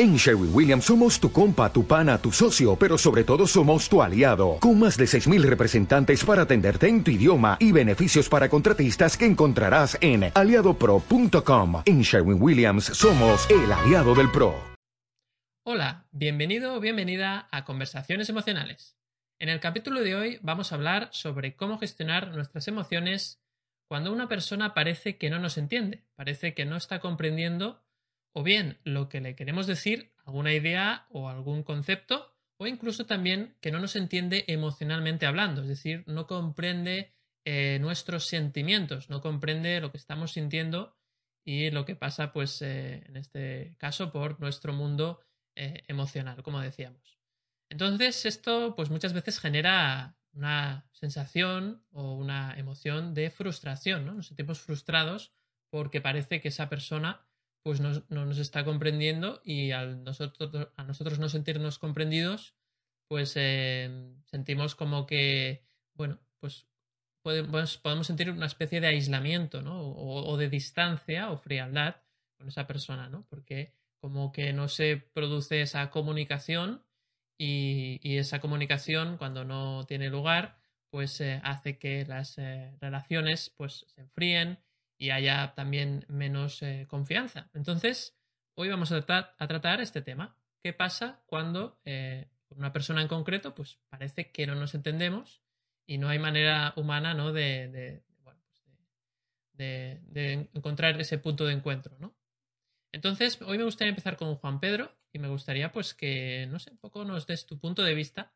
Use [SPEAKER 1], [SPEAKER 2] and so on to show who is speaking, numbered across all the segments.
[SPEAKER 1] En Sherwin Williams somos tu compa, tu pana, tu socio, pero sobre todo somos tu aliado, con más de 6.000 representantes para atenderte en tu idioma y beneficios para contratistas que encontrarás en aliadopro.com. En Sherwin Williams somos el aliado del PRO.
[SPEAKER 2] Hola, bienvenido o bienvenida a Conversaciones Emocionales. En el capítulo de hoy vamos a hablar sobre cómo gestionar nuestras emociones cuando una persona parece que no nos entiende, parece que no está comprendiendo o bien lo que le queremos decir, alguna idea o algún concepto, o incluso también que no nos entiende emocionalmente hablando, es decir, no comprende eh, nuestros sentimientos, no comprende lo que estamos sintiendo y lo que pasa, pues, eh, en este caso, por nuestro mundo eh, emocional, como decíamos. Entonces, esto, pues, muchas veces genera una sensación o una emoción de frustración, ¿no? Nos sentimos frustrados porque parece que esa persona pues no, nos está comprendiendo y nosotros, a nosotros no sentirnos comprendidos, pues eh, sentimos como que, bueno, pues podemos, podemos, sentir una especie de aislamiento, ¿no? O, de distancia o frialdad con esa persona, ¿no? Porque como que no se produce esa comunicación y, esa comunicación cuando no tiene lugar, pues eh, hace que las eh, relaciones pues se enfríen y haya también menos eh, confianza. Entonces, hoy vamos a tratar, este tema. ¿Qué pasa cuando eh, una persona en concreto, pues parece que no nos entendemos y no hay manera humana ¿no? de, pues de, encontrar ese punto de encuentro, ¿no? Entonces, hoy me gustaría empezar con Juan Pedro y me gustaría pues que, no sé, un poco nos des tu punto de vista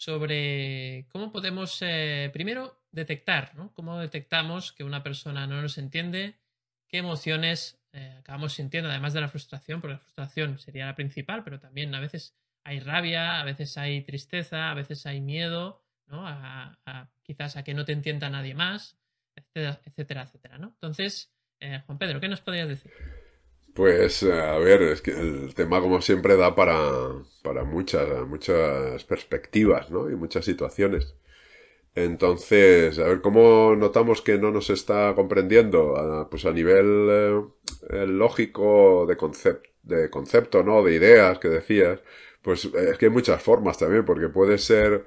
[SPEAKER 2] sobre cómo podemos eh, primero detectar, ¿no? Cómo detectamos que una persona no nos entiende, qué emociones eh, acabamos sintiendo, además de la frustración, porque la frustración sería la principal, pero también a veces hay rabia, a veces hay tristeza, a veces hay miedo, ¿no? A, quizás a que no te entienda nadie más, etcétera, etcétera, ¿no? Entonces, eh, Juan Pedro, ¿qué nos podrías decir?
[SPEAKER 3] Pues a ver, es que el tema como siempre da para, para muchas, muchas perspectivas, ¿no? Y muchas situaciones. Entonces, a ver, ¿cómo notamos que no nos está comprendiendo? pues a nivel eh, lógico de, de concepto, ¿no? De ideas que decías. Pues es que hay muchas formas también, porque puede ser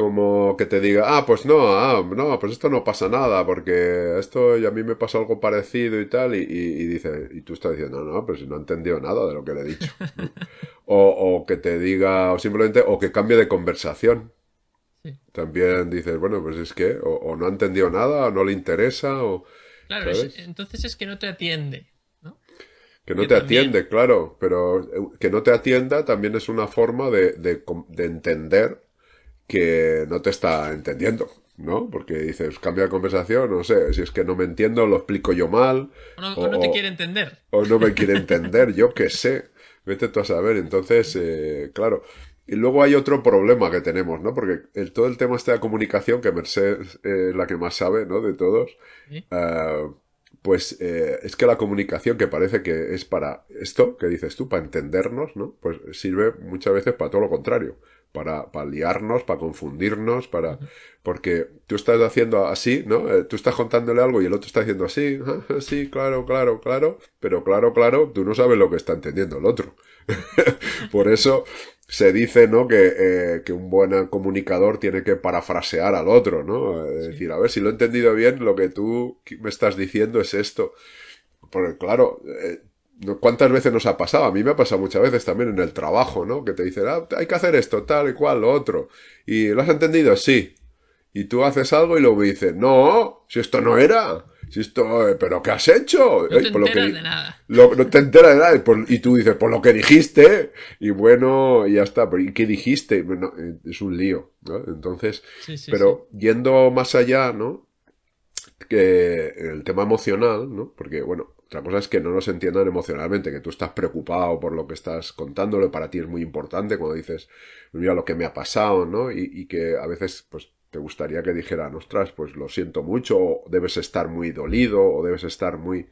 [SPEAKER 3] como que te diga, ah, pues no, ah, no, pues esto no pasa nada, porque esto y a mí me pasó algo parecido y tal, y, dice, y tú estás diciendo, no, pero si no ha entendido nada de lo que le he dicho. o, que te diga, o simplemente, o que cambie de conversación. También dices, bueno, pues es que, o, no ha entendido nada, o no le interesa, o...
[SPEAKER 2] Claro, entonces es que no te atiende. ¿no?
[SPEAKER 3] Que no te atiende, claro, pero eh, que no te atienda también es una forma de, de, de entender que no te está entendiendo, ¿no? Porque dices, cambia de conversación, no sé, si es que no me entiendo, lo explico yo mal.
[SPEAKER 2] O no, te quiere entender.
[SPEAKER 3] O no me quiere entender, yo qué sé. Vete tú a saber. Entonces, eh, claro. Y luego hay otro problema que tenemos, ¿no? Porque el, todo el tema este de la comunicación, que Mercedes es la que más sabe, ¿no? De todos. Eh, pues eh, es que la comunicación que parece que es para esto, que dices tú, para entendernos, ¿no? Pues sirve muchas veces para todo lo contrario para, para liarnos, para confundirnos, para... Porque tú estás haciendo así, ¿no? Eh, tú estás contándole algo y el otro está haciendo así, sí, claro, claro, claro, pero claro, claro, tú no sabes lo que está entendiendo el otro. Por eso se dice, ¿no? Que, eh, que un buen comunicador tiene que parafrasear al otro, ¿no? Es decir, a ver, si lo he entendido bien, lo que tú me estás diciendo es esto. Porque claro, eh, ¿Cuántas veces nos ha pasado? A mí me ha pasado muchas veces también en el trabajo, ¿no? Que te dicen, ah, hay que hacer esto, tal y cual, lo otro. ¿Y lo has entendido? Sí. Y tú haces algo y luego dices, no, si esto no era. Si esto, eh, pero ¿qué has hecho?
[SPEAKER 2] No te enteras de nada.
[SPEAKER 3] no te enteras de nada. Y, tú dices, por lo que dijiste. Y bueno, y ya está. ¿y qué dijiste? Eh, es un lío, ¿no? Entonces, pero yendo más allá, ¿no? Que el tema emocional, ¿no? Porque, bueno, otra cosa es que no nos entiendan emocionalmente, que tú estás preocupado por lo que estás contándole, para ti es muy importante cuando dices, mira lo que me ha pasado, ¿no? Y, que a veces, pues, te gustaría que dijeran, ostras, pues lo siento mucho, o debes estar muy dolido, o debes estar muy...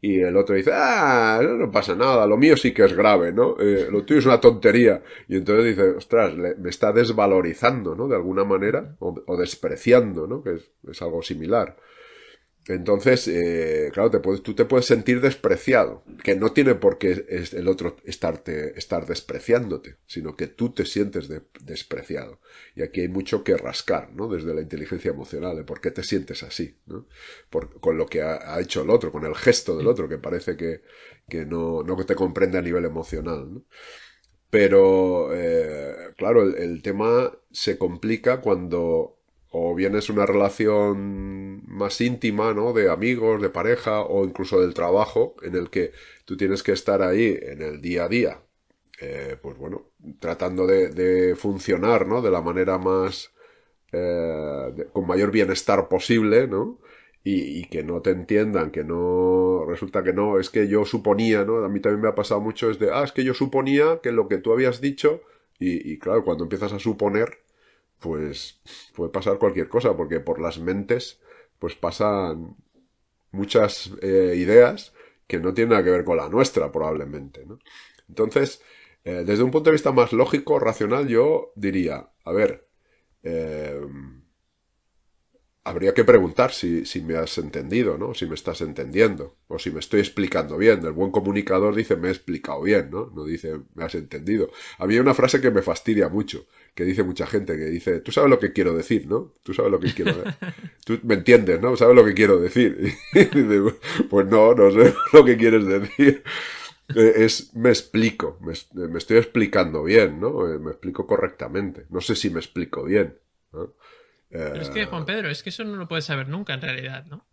[SPEAKER 3] Y el otro dice, ah, no pasa nada, lo mío sí que es grave, ¿no? Eh, lo tuyo es una tontería. Y entonces dice, ostras, me está desvalorizando, ¿no? De alguna manera, o, despreciando, ¿no? Que es algo similar. Entonces, eh, claro, te puedes, tú te puedes sentir despreciado, que no tiene por qué el otro estarte, estar despreciándote, sino que tú te sientes despreciado. Y aquí hay mucho que rascar, ¿no? Desde la inteligencia emocional, de por qué te sientes así, ¿no? con lo que ha, hecho el otro, con el gesto del otro, que parece que, que no, no te comprende a nivel emocional, ¿no? Pero, eh, claro, el tema se complica cuando o bien es una relación más íntima, ¿no? De amigos, de pareja o incluso del trabajo, en el que tú tienes que estar ahí en el día a día, eh, pues bueno, tratando de, funcionar, ¿no? De la manera más, eh, con mayor bienestar posible, ¿no? Y, que no te entiendan, que no, resulta que no, es que yo suponía, ¿no? A mí también me ha pasado mucho, es de, ah, es que yo suponía que lo que tú habías dicho, y, y claro, cuando empiezas a suponer, pues puede pasar cualquier cosa, porque por las mentes pues pasan muchas eh, ideas que no tienen nada que ver con la nuestra, probablemente. ¿no? Entonces, eh, desde un punto de vista más lógico, racional, yo diría, a ver, eh, habría que preguntar si, si, me has entendido, ¿no? Si me estás entendiendo. O si me estoy explicando bien. El buen comunicador dice me he explicado bien, ¿no? No dice me has entendido. Había una frase que me fastidia mucho, que dice mucha gente, que dice, tú sabes lo que quiero decir, ¿no? Tú sabes lo que quiero decir. Tú me entiendes, ¿no? ¿Sabes lo que quiero decir? pues no, no sé lo que quieres decir. Eh, es, me explico, me, me estoy explicando bien, ¿no? Eh, me explico correctamente. No sé si me explico bien. ¿no?
[SPEAKER 2] Pero es que, Juan eh, Pedro, es que eso no lo puedes saber nunca en realidad, ¿no?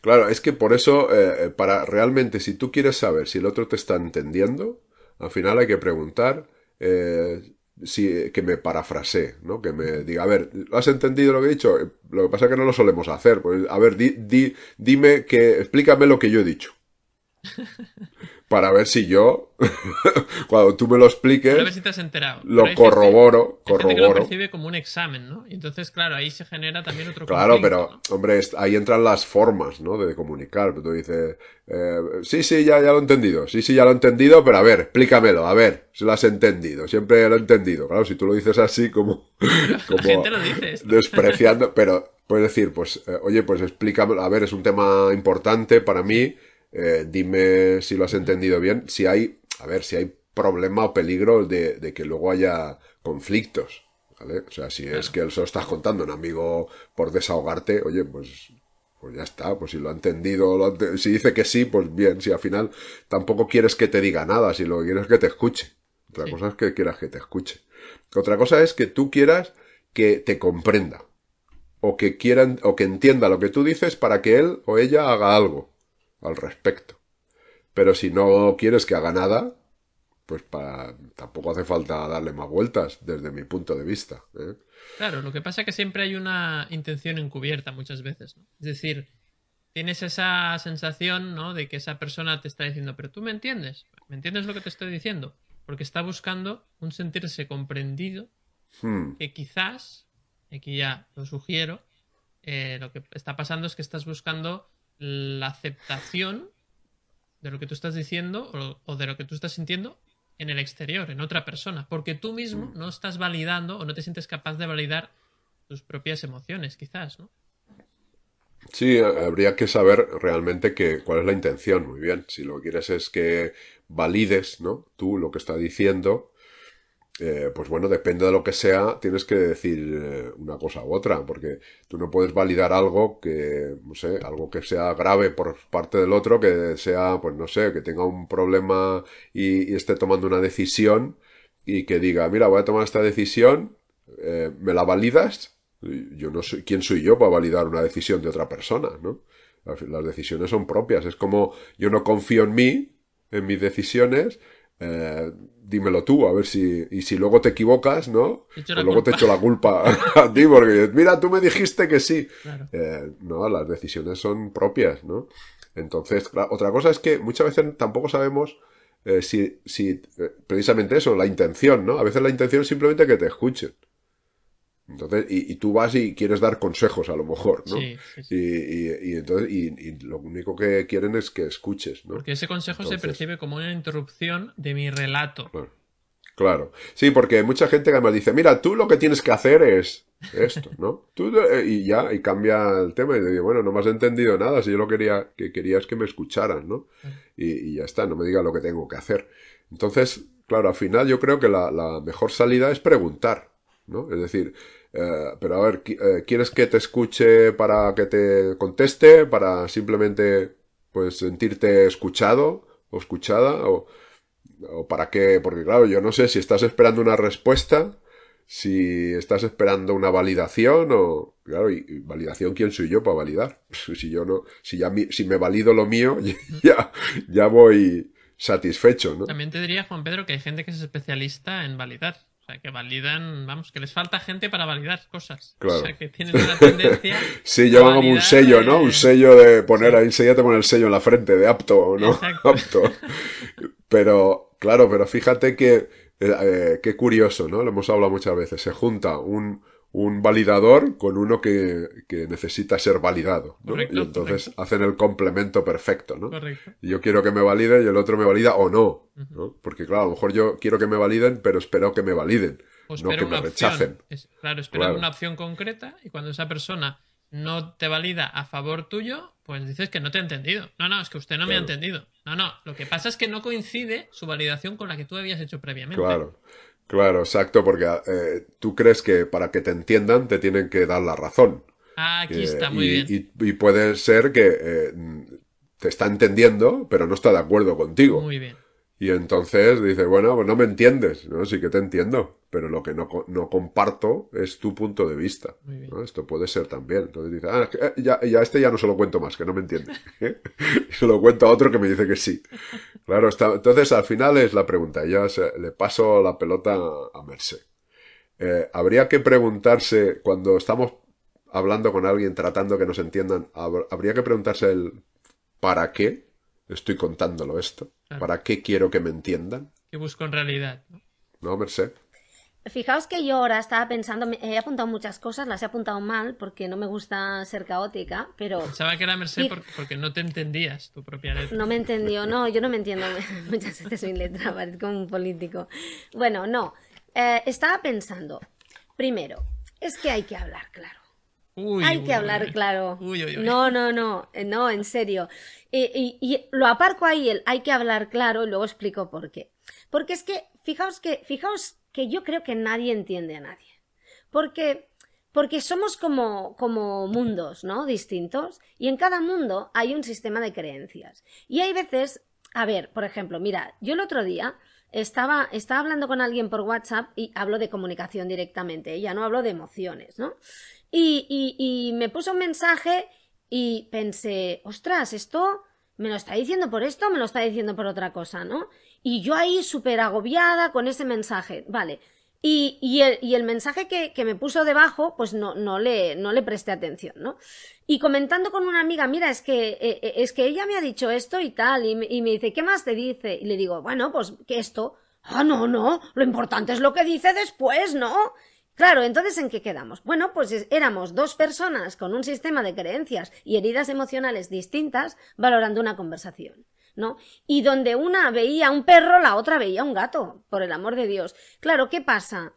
[SPEAKER 3] Claro, es que por eso, eh, para realmente, si tú quieres saber si el otro te está entendiendo, al final hay que preguntar eh, si, que me parafrasee, ¿no? Que me diga, a ver, ¿has entendido lo que he dicho? Lo que pasa es que no lo solemos hacer. Pues, a ver, di, di, dime que, explícame lo que yo he dicho. para ver si yo, cuando tú me lo expliques,
[SPEAKER 2] a ver si te has enterado.
[SPEAKER 3] lo corroboro, corroboro. que
[SPEAKER 2] lo percibe como un examen, ¿no? Y entonces, claro, ahí se genera también otro
[SPEAKER 3] Claro, pero, hombre, ahí entran las formas, ¿no? De comunicar. Tú dices, eh, sí, sí, ya, ya lo he entendido. Sí, sí, ya lo he entendido, pero a ver, explícamelo, a ver, si lo has entendido. Siempre lo he entendido. Claro, si tú lo dices así, como,
[SPEAKER 2] como gente lo dice
[SPEAKER 3] despreciando, pero puedes decir, pues, eh, oye, pues explícamelo. A ver, es un tema importante para mí eh, dime si lo has entendido bien, si hay, a ver, si hay problema o peligro de, que luego haya conflictos. ¿Vale? O sea, si es que eso estás contando un amigo por desahogarte, oye, pues, pues ya está, pues si lo ha entendido, si dice que sí, pues bien, si al final tampoco quieres que te diga nada, si lo que quieres es que te escuche. Otra cosa es que quieras que te escuche. Otra cosa es que tú quieras que te comprenda. O que quieran, o que entienda lo que tú dices para que él o ella haga algo al respecto. Pero si no quieres que haga nada, pues para, tampoco hace falta darle más vueltas desde mi punto de vista. ¿eh?
[SPEAKER 2] Claro, lo que pasa es que siempre hay una intención encubierta muchas veces. ¿no? Es decir, tienes esa sensación ¿no? de que esa persona te está diciendo, pero tú me entiendes, ¿me entiendes lo que te estoy diciendo? Porque está buscando un sentirse comprendido hmm. que quizás, aquí ya lo sugiero, eh, lo que está pasando es que estás buscando la aceptación de lo que tú estás diciendo o, de lo que tú estás sintiendo en el exterior, en otra persona, porque tú mismo no estás validando o no te sientes capaz de validar tus propias emociones, quizás, ¿no?
[SPEAKER 3] Sí, habría que saber realmente que, cuál es la intención, muy bien. Si lo que quieres es que valides, ¿no? Tú lo que está diciendo, eh, pues bueno, depende de lo que sea, tienes que decir eh, una cosa u otra, porque tú no puedes validar algo que, no sé, algo que sea grave por parte del otro, que sea, pues no sé, que tenga un problema y, esté tomando una decisión y que diga, mira, voy a tomar esta decisión, eh, ¿me la validas? Yo no soy, ¿quién soy yo para validar una decisión de otra persona, no? las decisiones son propias, es como yo no confío en mí, en mis decisiones, eh, dímelo tú, a ver si, y si luego te equivocas, ¿no? Pues luego te echo la culpa a ti, porque mira, tú me dijiste que sí. Eh, no, las decisiones son propias, ¿no? Entonces, otra cosa es que muchas veces tampoco sabemos eh, si, si precisamente eso, la intención, ¿no? A veces la intención es simplemente que te escuchen. Entonces, y, y, tú vas y quieres dar consejos a lo mejor, ¿no? Sí, Y, y, entonces, y, lo único que quieren es que escuches, ¿no?
[SPEAKER 2] Porque ese consejo se percibe como una interrupción de mi relato.
[SPEAKER 3] Claro. Sí, porque mucha gente además dice, mira, tú lo que tienes que hacer es esto, ¿no? Tú, eh, y ya, y cambia el tema y digo, bueno, no me has entendido nada, si yo lo quería, que quería es que me escucharan, ¿no? Y, ya está, no me diga lo que tengo que hacer. Entonces, claro, al final yo creo que la, la mejor salida es preguntar, ¿no? Es decir, eh, pero a ver, eh, ¿quieres que te escuche para que te conteste? ¿Para simplemente, pues, sentirte escuchado o escuchada? ¿O, o para qué? Porque claro, yo no sé si estás esperando una respuesta si estás esperando una validación o claro y, validación quién soy yo para validar si yo no si ya si me valido lo mío ya ya voy satisfecho no
[SPEAKER 2] también te diría Juan Pedro que hay gente que es especialista en validar o sea que validan vamos que les falta gente para validar cosas
[SPEAKER 3] claro.
[SPEAKER 2] o sea que tienen una tendencia
[SPEAKER 3] sí llevan como un sello no un sello de poner ahí enseguida te pone el sello en la frente de apto o no apto pero claro pero fíjate que eh, eh, qué curioso, ¿no? Lo hemos hablado muchas veces. Se junta un, un validador con uno que, que necesita ser validado. ¿no? y entonces hacen el complemento perfecto, ¿no?
[SPEAKER 2] Correcto.
[SPEAKER 3] Y yo quiero que me valide y el otro me valida o no. ¿no? Porque claro, a lo mejor yo quiero que me validen, pero espero que me validen. no que me rechacen.
[SPEAKER 2] claro, espero una opción concreta y cuando esa persona no te valida a favor tuyo, pues dices que no te ha entendido. No, no, es que usted no me ha entendido. No, no, lo que pasa es que no coincide su validación con la que tú habías hecho previamente.
[SPEAKER 3] Claro, claro, exacto, porque eh, tú crees que para que te entiendan te tienen que dar la razón.
[SPEAKER 2] Ah, aquí está, muy
[SPEAKER 3] y,
[SPEAKER 2] bien.
[SPEAKER 3] Y, puede ser que eh, te está entendiendo, pero no está de acuerdo contigo.
[SPEAKER 2] Muy bien.
[SPEAKER 3] Y entonces dice, bueno, pues no me entiendes, ¿no? Sí que te entiendo, pero lo que no, no comparto es tu punto de vista. ¿no? Esto puede ser también. Entonces dice, ah, eh, ya, ya este ya no se lo cuento más, que no me entiende. se lo cuento a otro que me dice que sí. Claro, está, entonces al final es la pregunta. Ya le paso la pelota a, Merced. Eh, habría que preguntarse, cuando estamos hablando con alguien, tratando que nos entiendan, habría que preguntarse el ¿para qué? estoy contándolo esto? ¿Para qué quiero que me entiendan?
[SPEAKER 2] ¿Qué busco en realidad?
[SPEAKER 3] No, Merced.
[SPEAKER 4] Fijaos que yo ahora estaba pensando, he apuntado muchas cosas, las he apuntado mal porque no me gusta ser caótica, pero...
[SPEAKER 2] Pensaba que era Merced porque, no te entendías tu propia letra.
[SPEAKER 4] No me entendió, no, yo no me entiendo muchas veces mi letra, parezco un político. Bueno, no, eh, estaba pensando, primero, es que hay que hablar claro hay que hablar claro. no, no, no, eh, no, en serio. Y, lo aparco ahí, el hay que hablar claro, y luego explico por qué. Porque es que, fijaos que, fijaos que yo creo que nadie entiende a nadie. Porque, porque somos como, como mundos, ¿no? Distintos. Y en cada mundo hay un sistema de creencias. Y hay veces, a ver, por ejemplo, mira, yo el otro día estaba, estaba hablando con alguien por WhatsApp y hablo de comunicación directamente, ya no hablo de emociones, ¿no? Y, me puso un mensaje y pensé, ostras, esto me lo está diciendo por esto, me lo está diciendo por otra cosa, ¿no? Y yo ahí súper agobiada con ese mensaje, vale. Y, y, el, y mensaje que, que, me puso debajo, pues no, no, le, no le presté atención, ¿no? Y comentando con una amiga, mira, es que, eh, eh, es que ella me ha dicho esto y tal, y me, y me dice, ¿qué más te dice? Y le digo, bueno, pues que esto. Ah, no, no, lo importante es lo que dice después, ¿no? Claro, entonces ¿en qué quedamos? Bueno, pues éramos dos personas con un sistema de creencias y heridas emocionales distintas valorando una conversación. ¿no? Y donde una veía un perro, la otra veía un gato, por el amor de Dios. Claro, ¿qué pasa?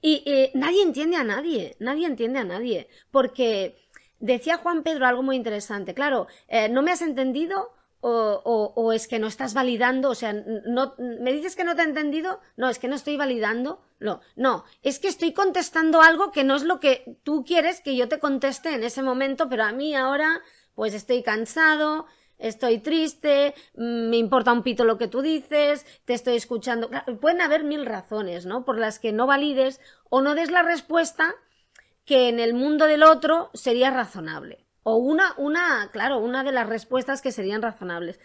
[SPEAKER 4] Y nadie entiende a nadie, nadie entiende a nadie, porque decía Juan Pedro algo muy interesante. Claro, eh, no me has entendido o, o, es que no estás validando, o sea, no, me dices que no te he entendido, no, es que no estoy validando, no, no, es que estoy contestando algo que no es lo que tú quieres que yo te conteste en ese momento, pero a mí ahora, pues estoy cansado, estoy triste, mm, me importa un pito lo que tú dices, te estoy escuchando. Pueden haber mil razones, ¿no? Por las que no valides o no des la respuesta que en el mundo del otro sería razonable. O una, una, claro, una de las respuestas que serían razonables.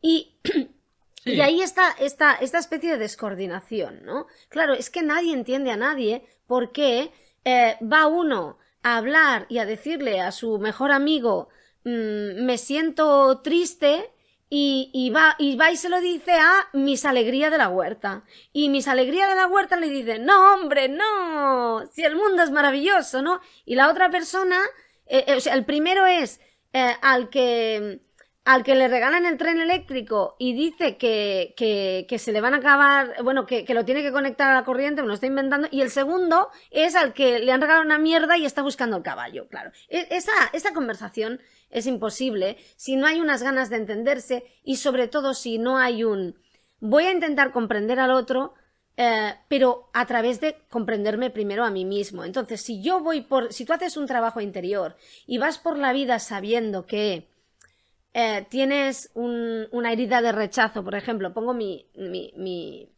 [SPEAKER 4] Y, y ahí está esta, esta especie de descoordinación, ¿no? Claro, es que nadie entiende a nadie porque eh, va uno a hablar y a decirle a su mejor amigo mm, me siento triste y, y, va, y va y se lo dice a Mis Alegría de la Huerta. Y Mis Alegría de la Huerta le dice, no, hombre, no, si el mundo es maravilloso, ¿no? Y la otra persona eh, eh, o sea, el primero es eh, al que al que le regalan el tren eléctrico y dice que, que, se le van a acabar, bueno, que, que, lo tiene que conectar a la corriente, me lo está inventando, y el segundo es al que le han regalado una mierda y está buscando el caballo, claro. E, esa, esa conversación es imposible si no hay unas ganas de entenderse y sobre todo si no hay un voy a intentar comprender al otro, eh, pero a través de comprenderme primero a mí mismo. Entonces, si yo voy por, si tú haces un trabajo interior y vas por la vida sabiendo que eh, tienes una herida de rechazo, por ejemplo, pongo mi, mi,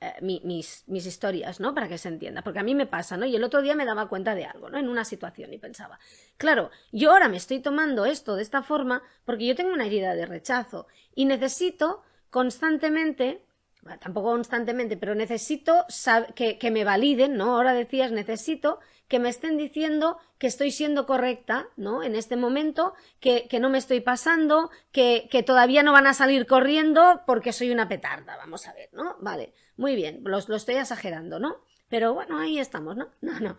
[SPEAKER 4] eh, mis, mis, historias, ¿no? Para que se entienda. Porque a mí me pasa, ¿no? Y el otro día me daba cuenta de algo, ¿no? En una situación y pensaba, claro, yo ahora me estoy tomando esto de esta forma porque yo tengo una herida de rechazo y necesito constantemente tampoco constantemente, pero necesito que, que, me validen, ¿no? Ahora decías, necesito que me estén diciendo que estoy siendo correcta, ¿no? En este momento, que, que no me estoy pasando, que, que, todavía no van a salir corriendo porque soy una petarda, vamos a ver, ¿no? Vale, muy bien, lo, lo estoy exagerando, ¿no? Pero bueno, ahí estamos, ¿no? No, no.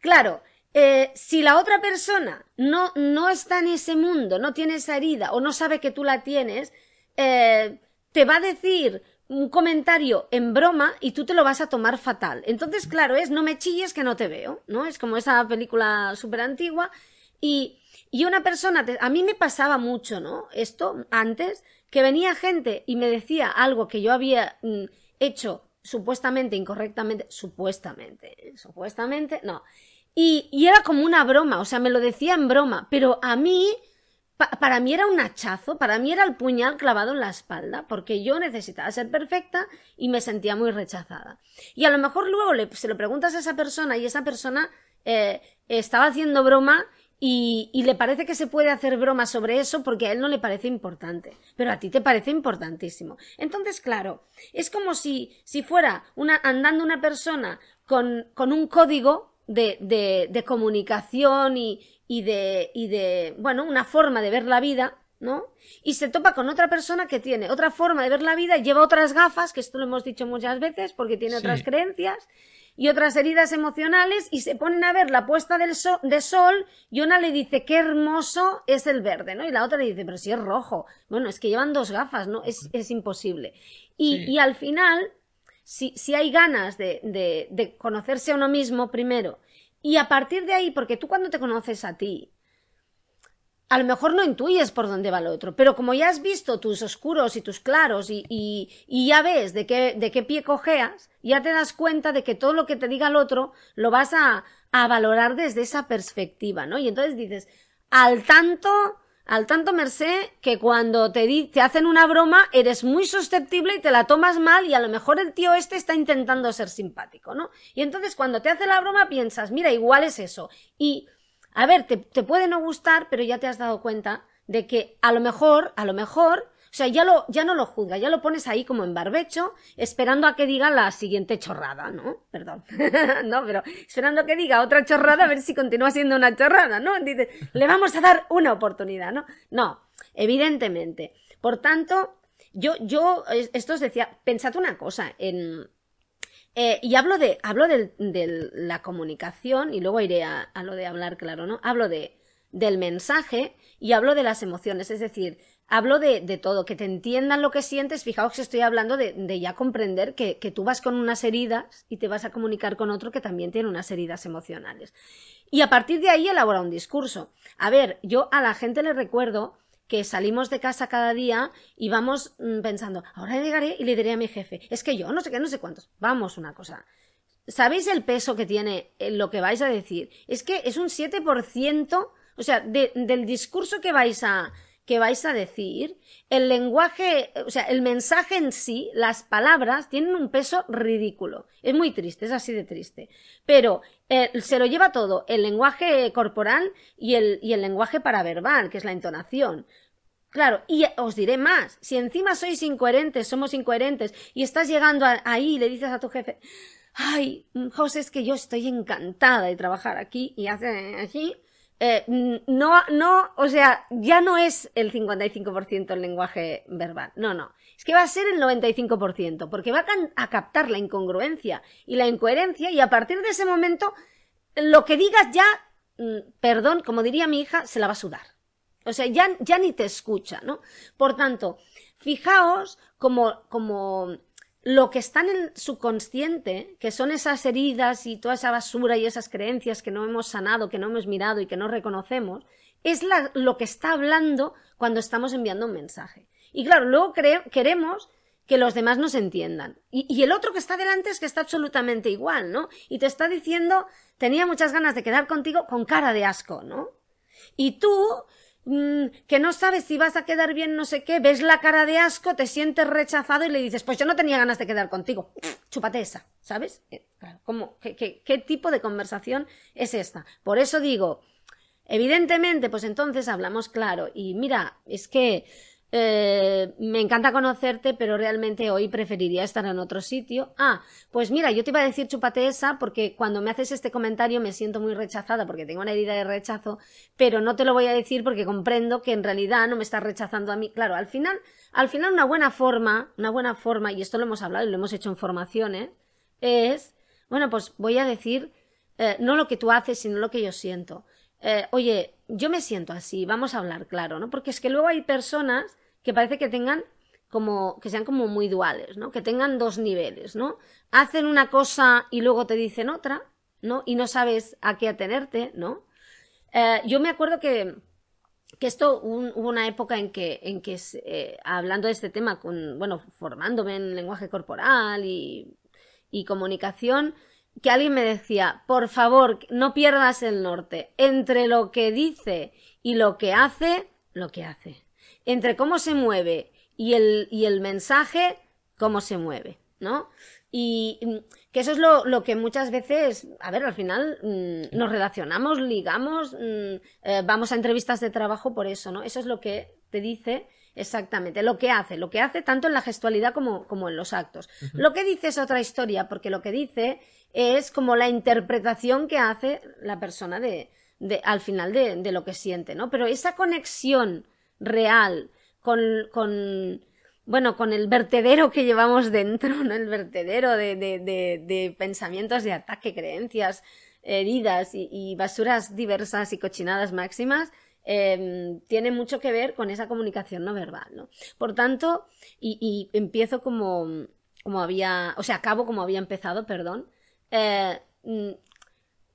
[SPEAKER 4] Claro, eh, si la otra persona no, no está en ese mundo, no tiene esa herida o no sabe que tú la tienes, eh, te va a decir un comentario en broma y tú te lo vas a tomar fatal. Entonces, claro, es no me chilles que no te veo, ¿no? Es como esa película súper antigua y, y una persona, a mí me pasaba mucho, ¿no? Esto antes, que venía gente y me decía algo que yo había mm, hecho supuestamente incorrectamente, supuestamente, supuestamente, no. Y, y era como una broma, o sea, me lo decía en broma, pero a mí para mí era un hachazo, para mí era el puñal clavado en la espalda, porque yo necesitaba ser perfecta y me sentía muy rechazada. Y a lo mejor luego le, se lo preguntas a esa persona y esa persona eh, estaba haciendo broma y, y, le parece que se puede hacer broma sobre eso porque a él no le parece importante, pero a ti te parece importantísimo. Entonces, claro, es como si, si fuera una, andando una persona con, con un código de, de, de comunicación y, y de, y de, bueno, una forma de ver la vida, ¿no? Y se topa con otra persona que tiene otra forma de ver la vida, lleva otras gafas, que esto lo hemos dicho muchas veces, porque tiene otras creencias, y otras heridas emocionales, y se ponen a ver la puesta del de sol, y una le dice, qué hermoso es el verde, ¿no? Y la otra le dice, pero si es rojo. Bueno, es que llevan dos gafas, ¿no? Es, es imposible. Y, y al final, si, si hay ganas de, de, de conocerse a uno mismo primero, y a partir de ahí, porque tú cuando te conoces a ti, a lo mejor no intuyes por dónde va el otro, pero como ya has visto tus oscuros y tus claros y, ya ves de qué, de qué pie cojeas, ya te das cuenta de que todo lo que te diga el otro lo vas a, a valorar desde esa perspectiva, ¿no? Y entonces dices, al tanto al tanto merced que cuando te, te hacen una broma eres muy susceptible y te la tomas mal y a lo mejor el tío este está intentando ser simpático, ¿no? Y entonces cuando te hace la broma piensas, mira, igual es eso. Y, a ver, te, te puede no gustar, pero ya te has dado cuenta de que a lo mejor, a lo mejor sea, ya, lo, ya no lo juzga, ya lo pones ahí como en barbecho, esperando a que diga la siguiente chorrada, ¿no? Perdón. no, pero esperando a que diga otra chorrada a ver si continúa siendo una chorrada, ¿no? Dice, le vamos a dar una oportunidad, ¿no? No, evidentemente. Por tanto, yo, yo, esto os decía, pensad una cosa, en, eh, y hablo de, hablo de, de, la comunicación y luego iré a, a, lo de hablar claro, ¿no? Hablo de, del mensaje y hablo de las emociones, es decir, hablo de, de, todo, que te entiendan lo que sientes. Fijaos que estoy hablando de, de ya comprender que, que, tú vas con unas heridas y te vas a comunicar con otro que también tiene unas heridas emocionales. Y a partir de ahí elabora un discurso. A ver, yo a la gente le recuerdo que salimos de casa cada día y vamos mm, pensando, ahora llegaré y le diré a mi jefe, es que yo no sé qué, no sé cuántos. Vamos una cosa. ¿Sabéis el peso que tiene lo que vais a decir? Es que es un 7%, o sea, del discurso que vais a, que vais a decir, el lenguaje, o sea, el mensaje en sí, las palabras, tienen un peso ridículo. Es muy triste, es así de triste. Pero eh, se lo lleva todo, el lenguaje corporal y el, y el lenguaje paraverbal, que es la entonación. Claro, y os diré más, si encima sois incoherentes, somos incoherentes, y estás llegando ahí y le dices a tu jefe, ay, José, es que yo estoy encantada de trabajar aquí y hace así, eh, no, no, o sea, ya no es el 55% el lenguaje verbal, no, no, es que va a ser el 95%, porque va a, captar la incongruencia y la incoherencia y a partir de ese momento, lo que digas ya, mm, perdón, como diría mi hija, se la va a sudar. O sea, ya, ya ni te escucha, ¿no? Por tanto, fijaos como, como lo que está en el subconsciente, que son esas heridas y toda esa basura y esas creencias que no hemos sanado, que no hemos mirado y que no reconocemos, es lo que está hablando cuando estamos enviando un mensaje. Y claro, luego queremos que los demás nos entiendan. Y, y, el otro que está delante es que está absolutamente igual, ¿no? Y te está diciendo, tenía muchas ganas de quedar contigo con cara de asco, ¿no? Y tú, mm, que no sabes si vas a quedar bien no sé qué, ves la cara de asco, te sientes rechazado y le dices, pues yo no tenía ganas de quedar contigo. Chúpate esa, ¿sabes? Eh, ¿cómo, qué, qué, qué tipo de conversación es esta? Por eso digo, evidentemente, pues entonces hablamos claro. Y mira, es que eh, me encanta conocerte, pero realmente hoy preferiría estar en otro sitio. Ah, pues mira, yo te iba a decir chupate esa porque cuando me haces este comentario me siento muy rechazada porque tengo una herida de rechazo, pero no te lo voy a decir porque comprendo que en realidad no me estás rechazando a mí. Claro, al final, al final una buena forma, una buena forma, y esto lo hemos hablado y lo hemos hecho en formaciones, es, bueno, pues voy a decir eh, no lo que tú haces, sino lo que yo siento. Eh, oye, yo me siento así, vamos a hablar claro, ¿no? Porque es que luego hay personas que parece que tengan como, que sean como muy duales, ¿no? Que tengan dos niveles, ¿no? Hacen una cosa y luego te dicen otra, ¿no? Y no sabes a qué atenerte, ¿no? Eh, yo me acuerdo que, que esto hubo una época en que, en que eh, hablando de este tema, con, bueno, formándome en lenguaje corporal y, y comunicación, que alguien me decía, por favor, no pierdas el norte entre lo que dice y lo que hace, lo que hace entre cómo se mueve y el, y el mensaje, cómo se mueve, ¿no? Y mm, que eso es lo, lo, que muchas veces, a ver, al final mm, nos relacionamos, ligamos, mm, eh, vamos a entrevistas de trabajo por eso, ¿no? Eso es lo que te dice exactamente, lo que hace, lo que hace tanto en la gestualidad como, como en los actos. Lo que dice es otra historia, porque lo que dice es como la interpretación que hace la persona de, de al final de, de, lo que siente, ¿no? Pero esa conexión real, con, con, bueno, con el vertedero que llevamos dentro, ¿no? El vertedero de, de, de, pensamientos de ataque, creencias, heridas y, basuras diversas y cochinadas máximas, em, tiene mucho que ver con esa comunicación no verbal, ¿no? Por tanto, y, y empiezo como, como había, o sea, acabo como había empezado, perdón, eh,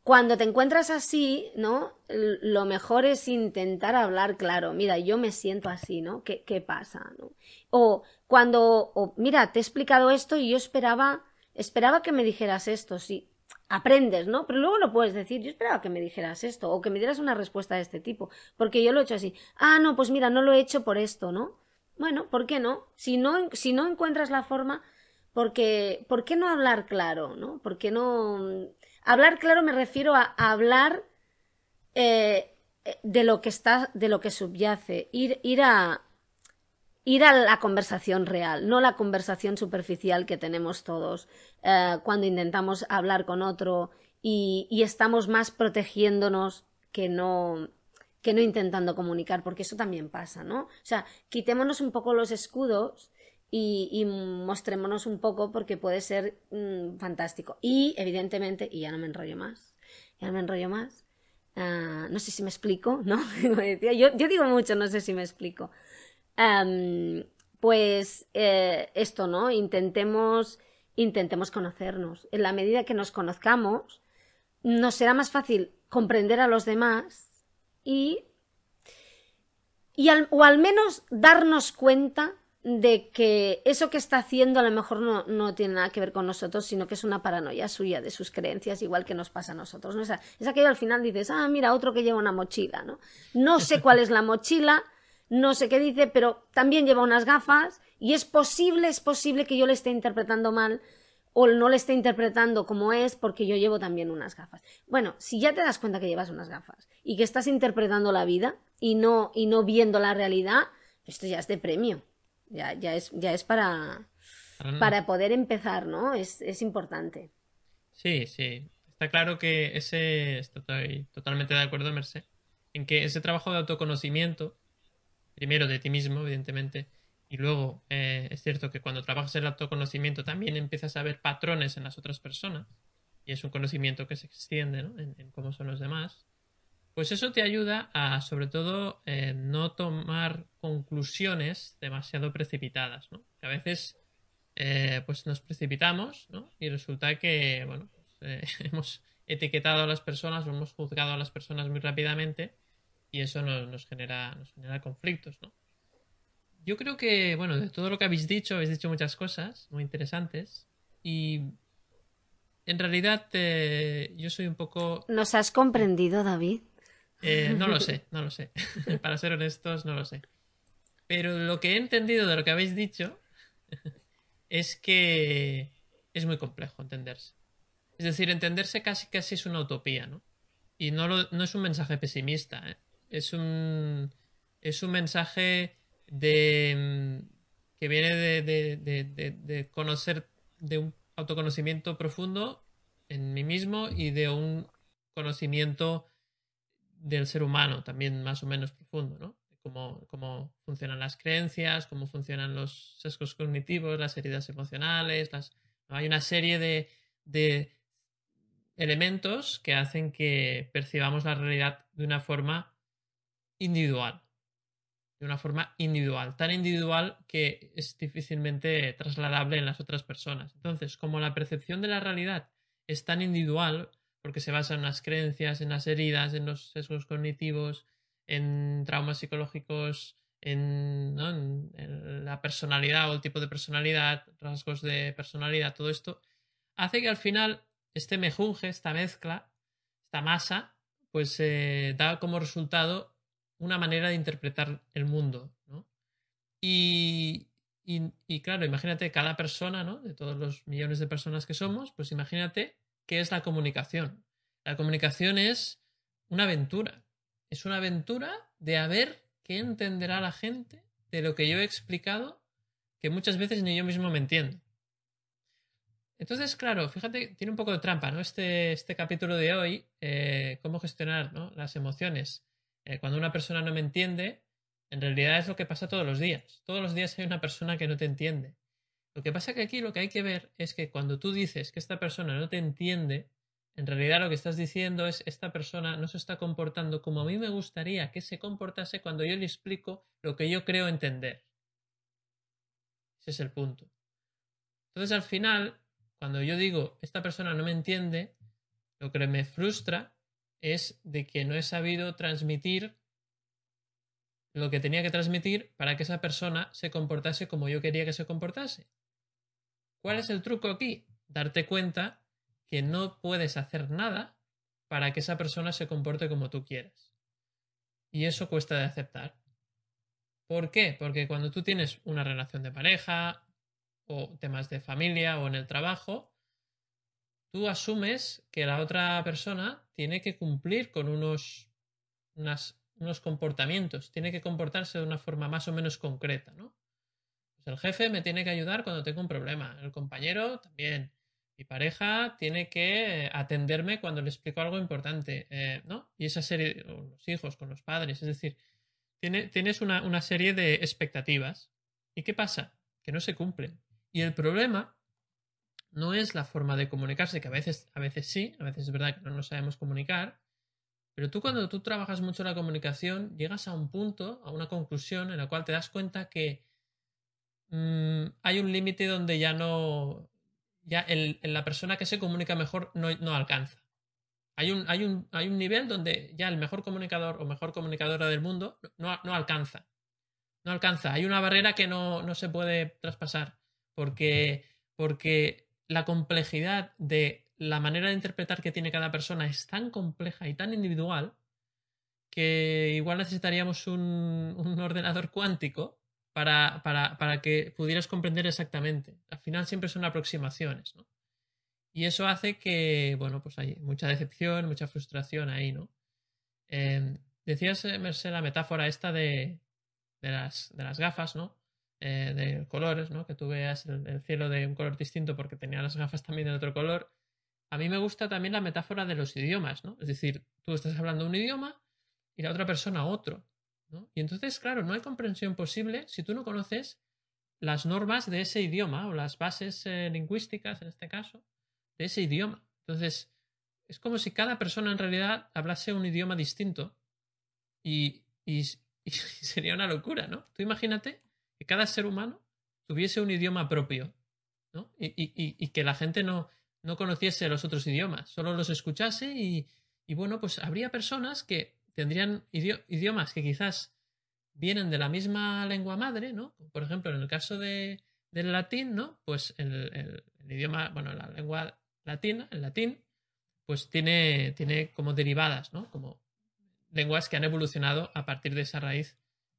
[SPEAKER 4] cuando te encuentras así, ¿no? Lo mejor es intentar hablar claro. Mira, yo me siento así, ¿no? ¿Qué, qué pasa? ¿no? O cuando, o, mira, te he explicado esto y yo esperaba, esperaba que me dijeras esto, sí. Aprendes, ¿no? Pero luego lo puedes decir, yo esperaba que me dijeras esto, o que me dieras una respuesta de este tipo, porque yo lo he hecho así. Ah, no, pues mira, no lo he hecho por esto, ¿no? Bueno, ¿por qué no? Si no, si no encuentras la forma, porque, ¿por qué no hablar claro, no? ¿Por qué no Hablar claro me refiero a, hablar eh, de lo que está, de lo que subyace, ir, ir a ir a la conversación real, no la conversación superficial que tenemos todos eh, cuando intentamos hablar con otro y, estamos más protegiéndonos que no que no intentando comunicar, porque eso también pasa, ¿no? O sea, quitémonos un poco los escudos y, mostrémonos un poco porque puede ser mm, fantástico. Y evidentemente, y ya no me enrollo más, ya no me enrollo más, ah, no sé si me explico, ¿no? yo, yo, digo mucho, no sé si me explico. pues eh, esto, ¿no? Intentemos, intentemos conocernos. En la medida que nos conozcamos, nos será más fácil comprender a los demás y, y o al menos darnos cuenta de que eso que está haciendo a lo mejor no, no, tiene nada que ver con nosotros, sino que es una paranoia suya de sus creencias, igual que nos pasa a nosotros. ¿no? Es aquello al final dices, ah, mira, otro que lleva una mochila, ¿no? No sé cuál es la mochila, no sé qué dice, pero también lleva unas gafas y es posible, es posible que yo le esté interpretando mal o no le esté interpretando como es porque yo llevo también unas gafas. Bueno, si ya te das cuenta que llevas unas gafas y que estás interpretando la vida y no, y no viendo la realidad, esto ya es de premio. Ya, ya, es, ya es para, para poder empezar, ¿no? Es, es importante.
[SPEAKER 2] Sí, sí. Está claro que ese. Estoy totalmente de acuerdo, Merced. En que ese trabajo de autoconocimiento, primero de ti mismo, evidentemente, y luego eh, es cierto que cuando trabajas el autoconocimiento también empiezas a ver patrones en las otras personas, y es un conocimiento que se extiende ¿no? en, cómo son los demás. Pues eso te ayuda a, sobre todo, eh, no tomar conclusiones demasiado precipitadas, ¿no? a veces, eh, pues nos precipitamos, ¿no? Y resulta que, bueno, pues, eh, hemos etiquetado a las personas o hemos juzgado a las personas muy rápidamente y eso nos, genera, nos genera conflictos, ¿no? Yo creo que, bueno, de todo lo que habéis dicho, habéis dicho muchas cosas muy interesantes y en realidad yo soy un poco...
[SPEAKER 4] ¿Nos has comprendido, David?
[SPEAKER 2] Eh, no lo sé, no lo sé. Para ser honestos, no lo sé. Pero lo que he entendido de lo que habéis dicho es que es muy complejo entenderse. Es decir, entenderse casi casi es una utopía, ¿no? Y no, no es un mensaje pesimista, ¿eh? es, un, es un mensaje de que viene de, de, de conocer, de un autoconocimiento profundo en mí mismo y de un conocimiento del ser humano también más o menos profundo, ¿no? Cómo, cómo funcionan las creencias, cómo funcionan los sesgos cognitivos, las heridas emocionales, las... hay una serie de, de elementos que hacen que percibamos la realidad de una forma individual. De una forma individual. Tan individual que es difícilmente trasladable en las otras personas. Entonces, como la percepción de la realidad es tan individual, porque se basa en las creencias, en las heridas, en los sesgos cognitivos, en traumas psicológicos, en, la personalidad o el tipo de personalidad, rasgos de personalidad, todo esto, hace que al final este mejunje, esta mezcla, esta masa, pues eh, da como resultado una manera de interpretar el mundo. Y, y, claro, imagínate cada persona, ¿no? De todos los millones de personas que somos, pues imagínate qué es la comunicación. La comunicación es una aventura. Es una aventura de a ver qué entenderá la gente de lo que yo he explicado, que muchas veces ni yo mismo me entiendo. Entonces, claro, fíjate, tiene un poco de trampa, ¿no? Este, este capítulo de hoy, eh, cómo gestionar las emociones. Eh, cuando una persona no me entiende, en realidad es lo que pasa todos los días. Todos los días hay una persona que no te entiende. Lo que pasa que aquí lo que hay que ver es que cuando tú dices que esta persona no te entiende, en realidad lo que estás diciendo es esta persona no se está comportando como a mí me gustaría que se comportase cuando yo le explico lo que yo creo entender. Ese es el punto. Entonces al final, cuando yo digo esta persona no me entiende, lo que me frustra es de que no he sabido transmitir lo que tenía que transmitir para que esa persona se comportase como yo quería que se comportase. ¿Cuál es el truco aquí? Darte cuenta que no puedes hacer nada para que esa persona se comporte como tú quieras. Y eso cuesta de aceptar. ¿Por qué? Porque cuando tú tienes una relación de pareja o temas de familia o en el trabajo, tú asumes que la otra persona tiene que cumplir con unos, unos comportamientos, tiene que comportarse de una forma más o menos concreta, ¿no? Pues el jefe me tiene que ayudar cuando tengo un problema, el compañero también, mi pareja tiene que atenderme cuando le explico algo importante, eh, ¿no? Y esa serie, los hijos, con los padres, es decir, tienes una, una serie de expectativas. ¿Y qué pasa? Que no se cumplen. Y el problema no es la forma de comunicarse, que a veces, a veces sí, a veces es verdad que no nos sabemos comunicar, pero tú cuando tú trabajas mucho la comunicación, llegas a un punto, a una conclusión en la cual te das cuenta que Mm, hay un límite donde ya no. Ya el, la persona que se comunica mejor no, no alcanza. Hay un, hay, un, hay un, nivel donde ya el mejor comunicador o mejor comunicadora del mundo no, no alcanza. No alcanza. Hay una barrera que no, no se puede traspasar. Porque, porque la complejidad de la manera de interpretar que tiene cada persona es tan compleja y tan individual que igual necesitaríamos un, un ordenador cuántico para, para, para, que pudieras comprender exactamente. Al final siempre son aproximaciones, ¿no? Y eso hace que, bueno, pues hay mucha decepción, mucha frustración ahí, ¿no? Em, decías, eh, Merced, la metáfora esta de, de, las, de las gafas, ¿no? Eh, de colores, ¿no? Que tú veas el, el, cielo de un color distinto porque tenía las gafas también de otro color. A mí me gusta también la metáfora de los idiomas, ¿no? Es decir, tú estás hablando un idioma y la otra persona otro. Y entonces, claro, no hay comprensión posible si tú no conoces las normas de ese idioma o las bases eh, lingüísticas, en este caso, de ese idioma. Entonces, es como si cada persona en realidad hablase un idioma distinto y, y, sería una locura, ¿no? Tú imagínate que cada ser humano tuviese un idioma propio, ¿no? Y, y que la gente no, no conociese los otros idiomas, solo los escuchase y, y bueno, pues habría personas que tendrían idiomas que quizás vienen de la misma lengua madre, ¿no? Por ejemplo, en el caso de, del latín, ¿no? Pues el, el, idioma, bueno, la lengua latina, el latín, pues tiene, tiene como derivadas, ¿no? Como lenguas que han evolucionado a partir de esa raíz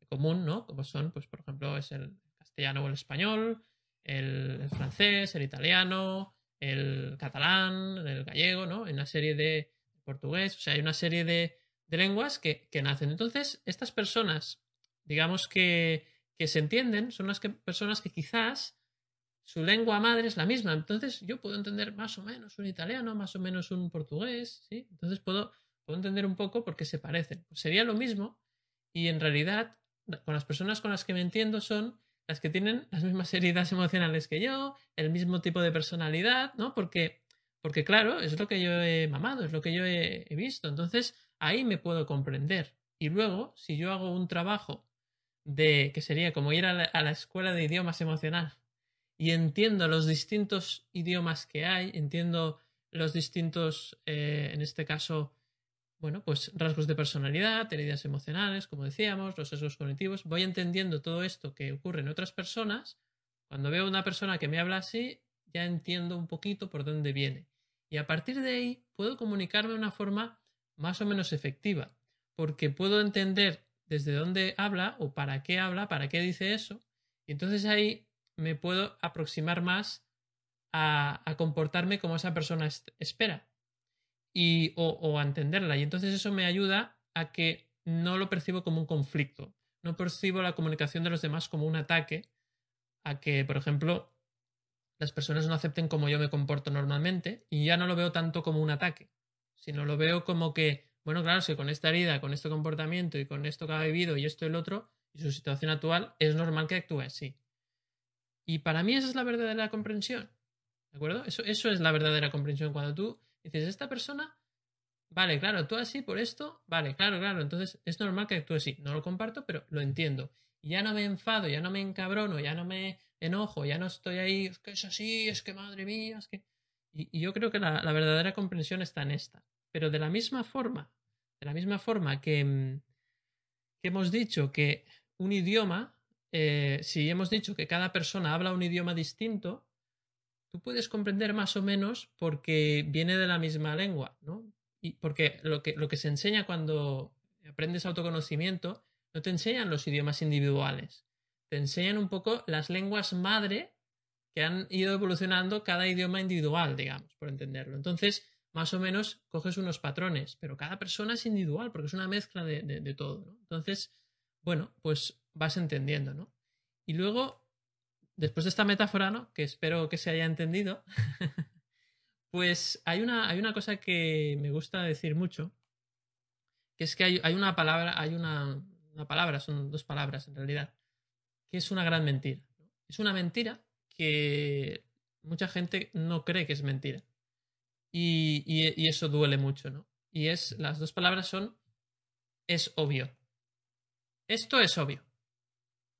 [SPEAKER 2] común, ¿no? Como son, pues, por ejemplo, es el castellano o el español, el, francés, el italiano, el catalán, el gallego, ¿no? En una serie de portugués, o sea, hay una serie de, de lenguas que, que, nacen. Entonces, estas personas, digamos que, que se entienden, son las que, personas que quizás su lengua madre es la misma. Entonces, yo puedo entender más o menos un italiano, más o menos un portugués, ¿sí? Entonces puedo puedo entender un poco por qué se parecen. Pues sería lo mismo y en realidad con las personas con las que me entiendo son las que tienen las mismas heridas emocionales que yo, el mismo tipo de personalidad, ¿no? Porque, porque claro, es lo que yo he mamado, es lo que yo he, visto. Entonces ahí me puedo comprender. Y luego, si yo hago un trabajo de que sería como ir a la, escuela de idiomas emocional y entiendo los distintos idiomas que hay, entiendo los distintos, eh, en este caso, bueno, pues rasgos de personalidad, heridas emocionales, como decíamos, los sesgos cognitivos. Voy entendiendo todo esto que ocurre en otras personas. Cuando veo una persona que me habla así, ya entiendo un poquito por dónde viene. Y a partir de ahí puedo comunicarme de una forma más o menos efectiva, porque puedo entender desde dónde habla o para qué habla, para qué dice eso, y entonces ahí me puedo aproximar más a, a comportarme como esa persona espera y, o, a entenderla. Y entonces eso me ayuda a que no lo percibo como un conflicto. No percibo la comunicación de los demás como un ataque a que, por ejemplo, las personas no acepten como yo me comporto normalmente y ya no lo veo tanto como un ataque, sino lo veo como que, bueno, claro, si con esta herida, con este comportamiento y con esto que ha vivido y esto y el otro, y su situación actual, es normal que actúe así. Y para mí esa es la verdadera comprensión. ¿De acuerdo? Eso, eso es la verdadera comprensión. Cuando tú dices, esta persona, vale, claro, actúa así por esto, vale, claro, claro, entonces es normal que actúe así. No lo comparto, pero lo entiendo. Y ya no me enfado, ya no me encabrono, ya no me enojo, ya no estoy ahí, es que es así, es que madre mía, es que... Y, yo creo que la, verdadera comprensión está en esta. Pero de la misma forma, de la misma forma que, mm, que hemos dicho que un idioma, eh, si hemos dicho que cada persona habla un idioma distinto, tú puedes comprender más o menos porque viene de la misma lengua, ¿no? Y porque lo que, lo que se enseña cuando aprendes autoconocimiento no te enseñan los idiomas individuales, te enseñan un poco las lenguas madre que han ido evolucionando cada idioma individual, digamos, por entenderlo. Entonces, más o menos coges unos patrones, pero cada persona es individual porque es una mezcla de, todo, ¿no? Entonces, bueno, pues vas entendiendo, ¿no? Y luego después de esta metáfora, ¿no? Que espero que se haya entendido, pues hay una, hay una cosa que me gusta decir mucho, que es que hay, una palabra, hay una, una, palabra, son dos palabras en realidad, que es una gran mentira. Es una mentira que mucha gente no cree que es mentira. Y, y, y eso duele mucho, ¿no? Y es, las dos palabras son, es obvio. Esto es obvio.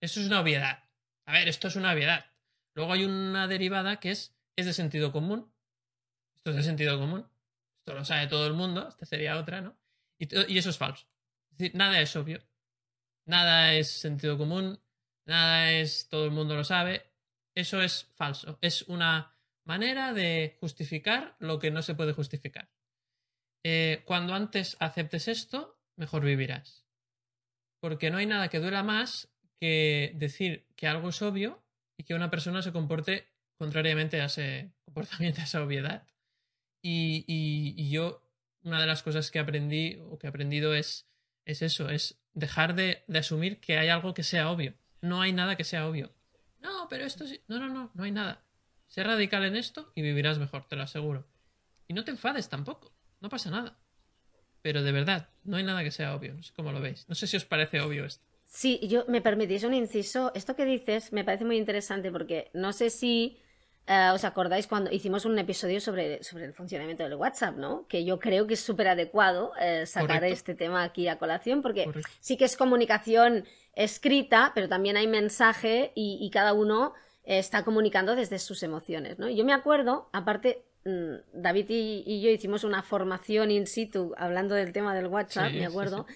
[SPEAKER 2] Eso es una obviedad. A ver, esto es una obviedad. Luego hay una derivada que es, es de sentido común. Esto es de sentido común. Esto lo sabe todo el mundo. Esta sería otra, ¿no? Y, eso es falso. Es decir, nada es obvio. Nada es sentido común. Nada es todo el mundo lo sabe. Eso es falso. Es una manera de justificar lo que no se puede justificar. Eh, cuando antes aceptes esto, mejor vivirás. Porque no hay nada que duela más que decir que algo es obvio y que una persona se comporte contrariamente a ese comportamiento, a esa obviedad. Y, yo, una de las cosas que aprendí o que he aprendido es, es eso, es dejar de, asumir que hay algo que sea obvio. No hay nada que sea obvio. No, pero esto sí. No, no, no, no hay nada. Sé radical en esto y vivirás mejor, te lo aseguro. Y no te enfades tampoco, no pasa nada. Pero de verdad, no hay nada que sea obvio, no sé cómo lo veis. No sé si os parece obvio esto.
[SPEAKER 4] Sí, yo me permitís un inciso. Esto que dices me parece muy interesante porque no sé si eh, ¿Os acordáis cuando hicimos un episodio sobre, sobre el funcionamiento del WhatsApp, ¿no? Que yo creo que es súper adecuado eh, sacar este tema aquí a colación, porque sí que es comunicación escrita, pero también hay mensaje y, cada uno está comunicando desde sus emociones, ¿no? Yo me acuerdo, aparte, mm, David y, yo hicimos una formación in situ hablando del tema del WhatsApp, me acuerdo.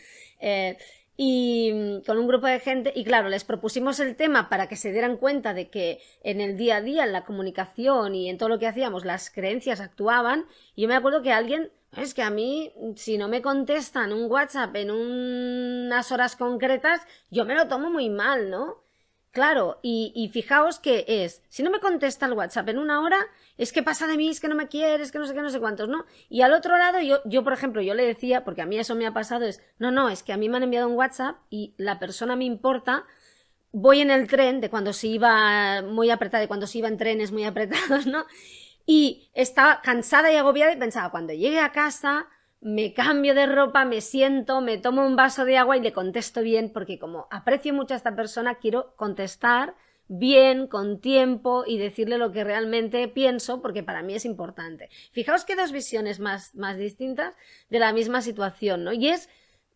[SPEAKER 4] Eh, y mm, con un grupo de gente y claro, les propusimos el tema para que se dieran cuenta de que en el día a día, en la comunicación y en todo lo que hacíamos, las creencias actuaban. Y yo me acuerdo que alguien, es que a mí, si no me contestan un WhatsApp en unas horas concretas, yo me lo tomo muy mal, ¿no? Claro, y, fijaos que es, si no me contesta el WhatsApp en una hora, es que pasa de mí, es que no me quieres, que no sé qué, no sé cuántos, ¿no? Y al otro lado, yo, yo, por ejemplo, yo le decía, porque a mí eso me ha pasado, es, no, no, es que a mí me han enviado un WhatsApp y la persona me importa, voy en el tren de cuando se iba muy apretada, de cuando se iba en trenes muy apretados, ¿no? Y estaba cansada y agobiada y pensaba, cuando llegue a casa, me cambio de ropa, me siento, me tomo un vaso de agua y le contesto bien, porque como aprecio mucho a esta persona, quiero contestar bien, con tiempo y decirle lo que realmente pienso, porque para mí es importante. Fijaos que dos visiones más, más distintas de la misma situación, ¿no? Y es,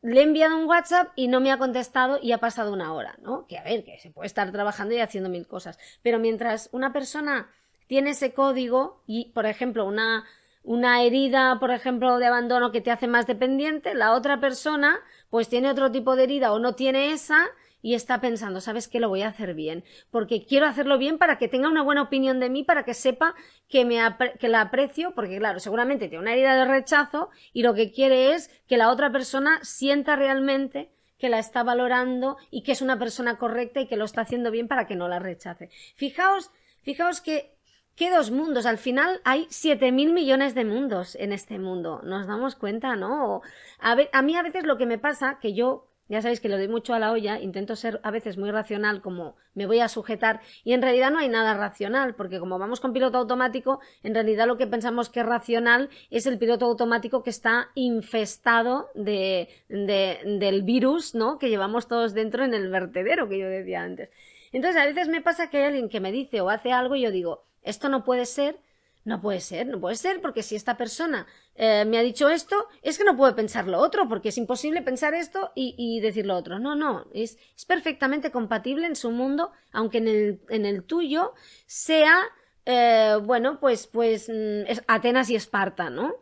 [SPEAKER 4] le he enviado un WhatsApp y no me ha contestado y ha pasado una hora, ¿no? Que a ver, que se puede estar trabajando y haciendo mil cosas, pero mientras una persona tiene ese código y, por ejemplo, una una herida, por ejemplo, de abandono que te hace más dependiente, la otra persona pues tiene otro tipo de herida o no tiene esa y está pensando, ¿sabes qué? Lo voy a hacer bien, porque quiero hacerlo bien para que tenga una buena opinión de mí, para que sepa que, me que la aprecio, porque claro, seguramente tiene una herida de rechazo y lo que quiere es que la otra persona sienta realmente que la está valorando y que es una persona correcta y que lo está haciendo bien para que no la rechace. Fijaos, fijaos que ¿Qué dos mundos? Al final hay siete mil millones de mundos en este mundo. Nos damos cuenta, ¿no? A, mí a veces lo que me pasa, que yo ya sabéis que le doy mucho a la olla, intento ser a veces muy racional, como me voy a sujetar, y en realidad no hay nada racional, porque como vamos con piloto automático, en realidad lo que pensamos que es racional es el piloto automático que está infestado de, del virus, ¿no? Que llevamos todos dentro en el vertedero que yo decía antes. Entonces a veces me pasa que hay alguien que me dice o hace algo y yo digo, esto no puede ser, no puede ser, no puede ser, porque si esta persona eh, me ha dicho esto, es que no puedo pensar lo otro, porque es imposible pensar esto y, decir lo otro. No, no, es, es, perfectamente compatible en su mundo, aunque en el, en el tuyo sea, eh, bueno, pues, pues mm, Atenas y Esparta, ¿no?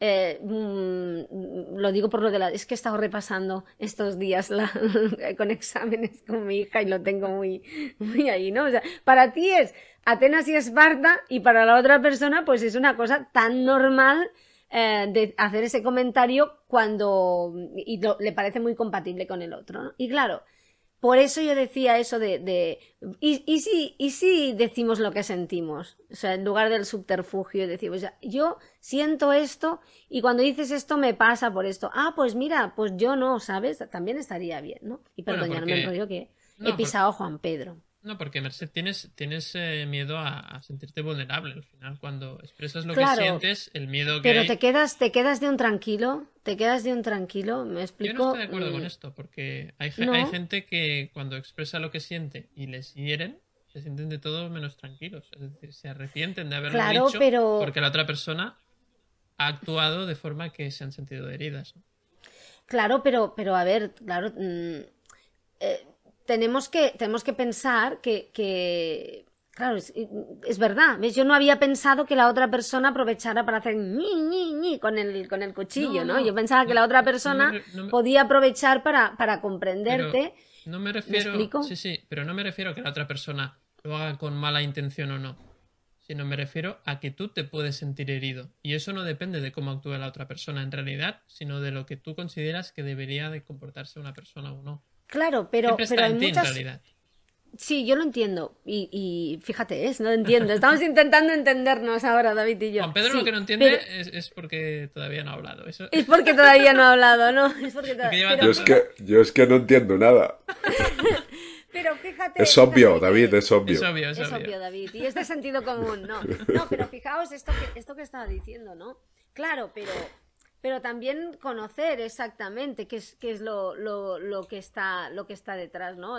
[SPEAKER 4] Eh, mm, lo digo por lo de la... Es que he estado repasando estos días con exámenes con mi hija y lo tengo muy, muy ahí, ¿no? O sea, para ti es Atenas y Esparta y para la otra persona pues es una cosa tan normal eh, de hacer ese comentario cuando y le parece muy compatible con el otro, ¿no? Y claro, por eso yo decía eso de, de y, y, si, y si decimos lo que sentimos, o sea, en lugar del subterfugio decimos, o sea, yo siento esto y cuando dices esto me pasa por esto. Ah, pues mira, pues yo no, ¿sabes? También estaría bien, ¿no? Y perdonadme el rollo que he pisado a Juan Pedro.
[SPEAKER 2] No, porque Merced tienes, tienes eh, miedo a, sentirte vulnerable al final. Cuando expresas lo que sientes, el miedo que.
[SPEAKER 4] Pero te quedas, te quedas de un tranquilo, te quedas de un tranquilo, me explico. Yo
[SPEAKER 2] no estoy de acuerdo con mm. esto, porque hay, hay gente que cuando expresa lo que siente y les hieren, se sienten de todo menos tranquilos. Es decir, se arrepienten de haberlo dicho porque la otra persona ha actuado de forma que se han sentido heridas.
[SPEAKER 4] Claro, pero, pero a ver, claro. Mm, eh, tenemos que, tenemos que pensar que, que claro, es, es, verdad. Yo no había pensado que la otra persona aprovechara para hacer ñi, ñi, ñi con el, con el cuchillo, ¿no? Yo pensaba que la otra persona podía aprovechar para, para comprenderte.
[SPEAKER 2] no me refiero. sí, sí, pero no me refiero a que la otra persona lo haga con mala intención o no. Sino me refiero a que tú te puedes sentir herido. Y eso no depende de cómo actúe la otra persona en realidad, sino de lo que tú consideras que debería de comportarse una persona o no.
[SPEAKER 4] Claro, pero, pero hay muchas... Sí, yo lo entiendo. Y, fíjate, es, no entiendo. Estamos intentando entendernos ahora, David y yo.
[SPEAKER 2] Juan Pedro lo que no entiende es, porque todavía no ha hablado. Eso...
[SPEAKER 4] Es porque todavía no ha hablado, ¿no? Es porque
[SPEAKER 3] yo, es que, yo es que no entiendo nada.
[SPEAKER 4] pero fíjate.
[SPEAKER 3] Es obvio, David, es obvio.
[SPEAKER 2] Es obvio,
[SPEAKER 4] es, obvio. David. Y es de sentido común, ¿no? No, pero fijaos esto que, esto que estaba diciendo, ¿no? Claro, pero pero también conocer exactamente qué es, qué es lo, lo, lo, que está, lo que está detrás, ¿no?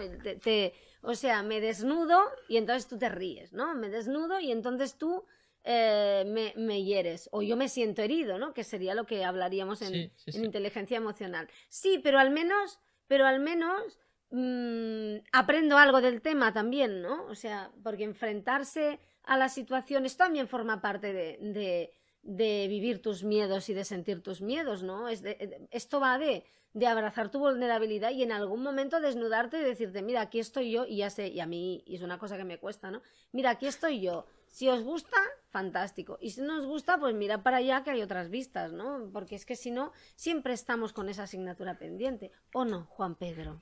[SPEAKER 4] o sea, me desnudo y entonces tú te ríes, ¿no? Me desnudo y entonces tú eh, me, me, hieres o yo me siento herido, ¿no? Que sería lo que hablaríamos en, inteligencia emocional. Sí, pero al menos, pero al menos mm, aprendo algo del tema también, ¿no? O sea, porque enfrentarse a las situaciones también forma parte de de vivir tus miedos y de sentir tus miedos, ¿no? Es esto va de, de, abrazar tu vulnerabilidad y en algún momento desnudarte y decirte, mira, aquí estoy yo y ya sé, y a mí y es una cosa que me cuesta, ¿no? Mira, aquí estoy yo. Si os gusta, fantástico. Y si no os gusta, pues mira para allá que hay otras vistas, ¿no? Porque es que si no, siempre estamos con esa asignatura pendiente. ¿O no, Juan Pedro?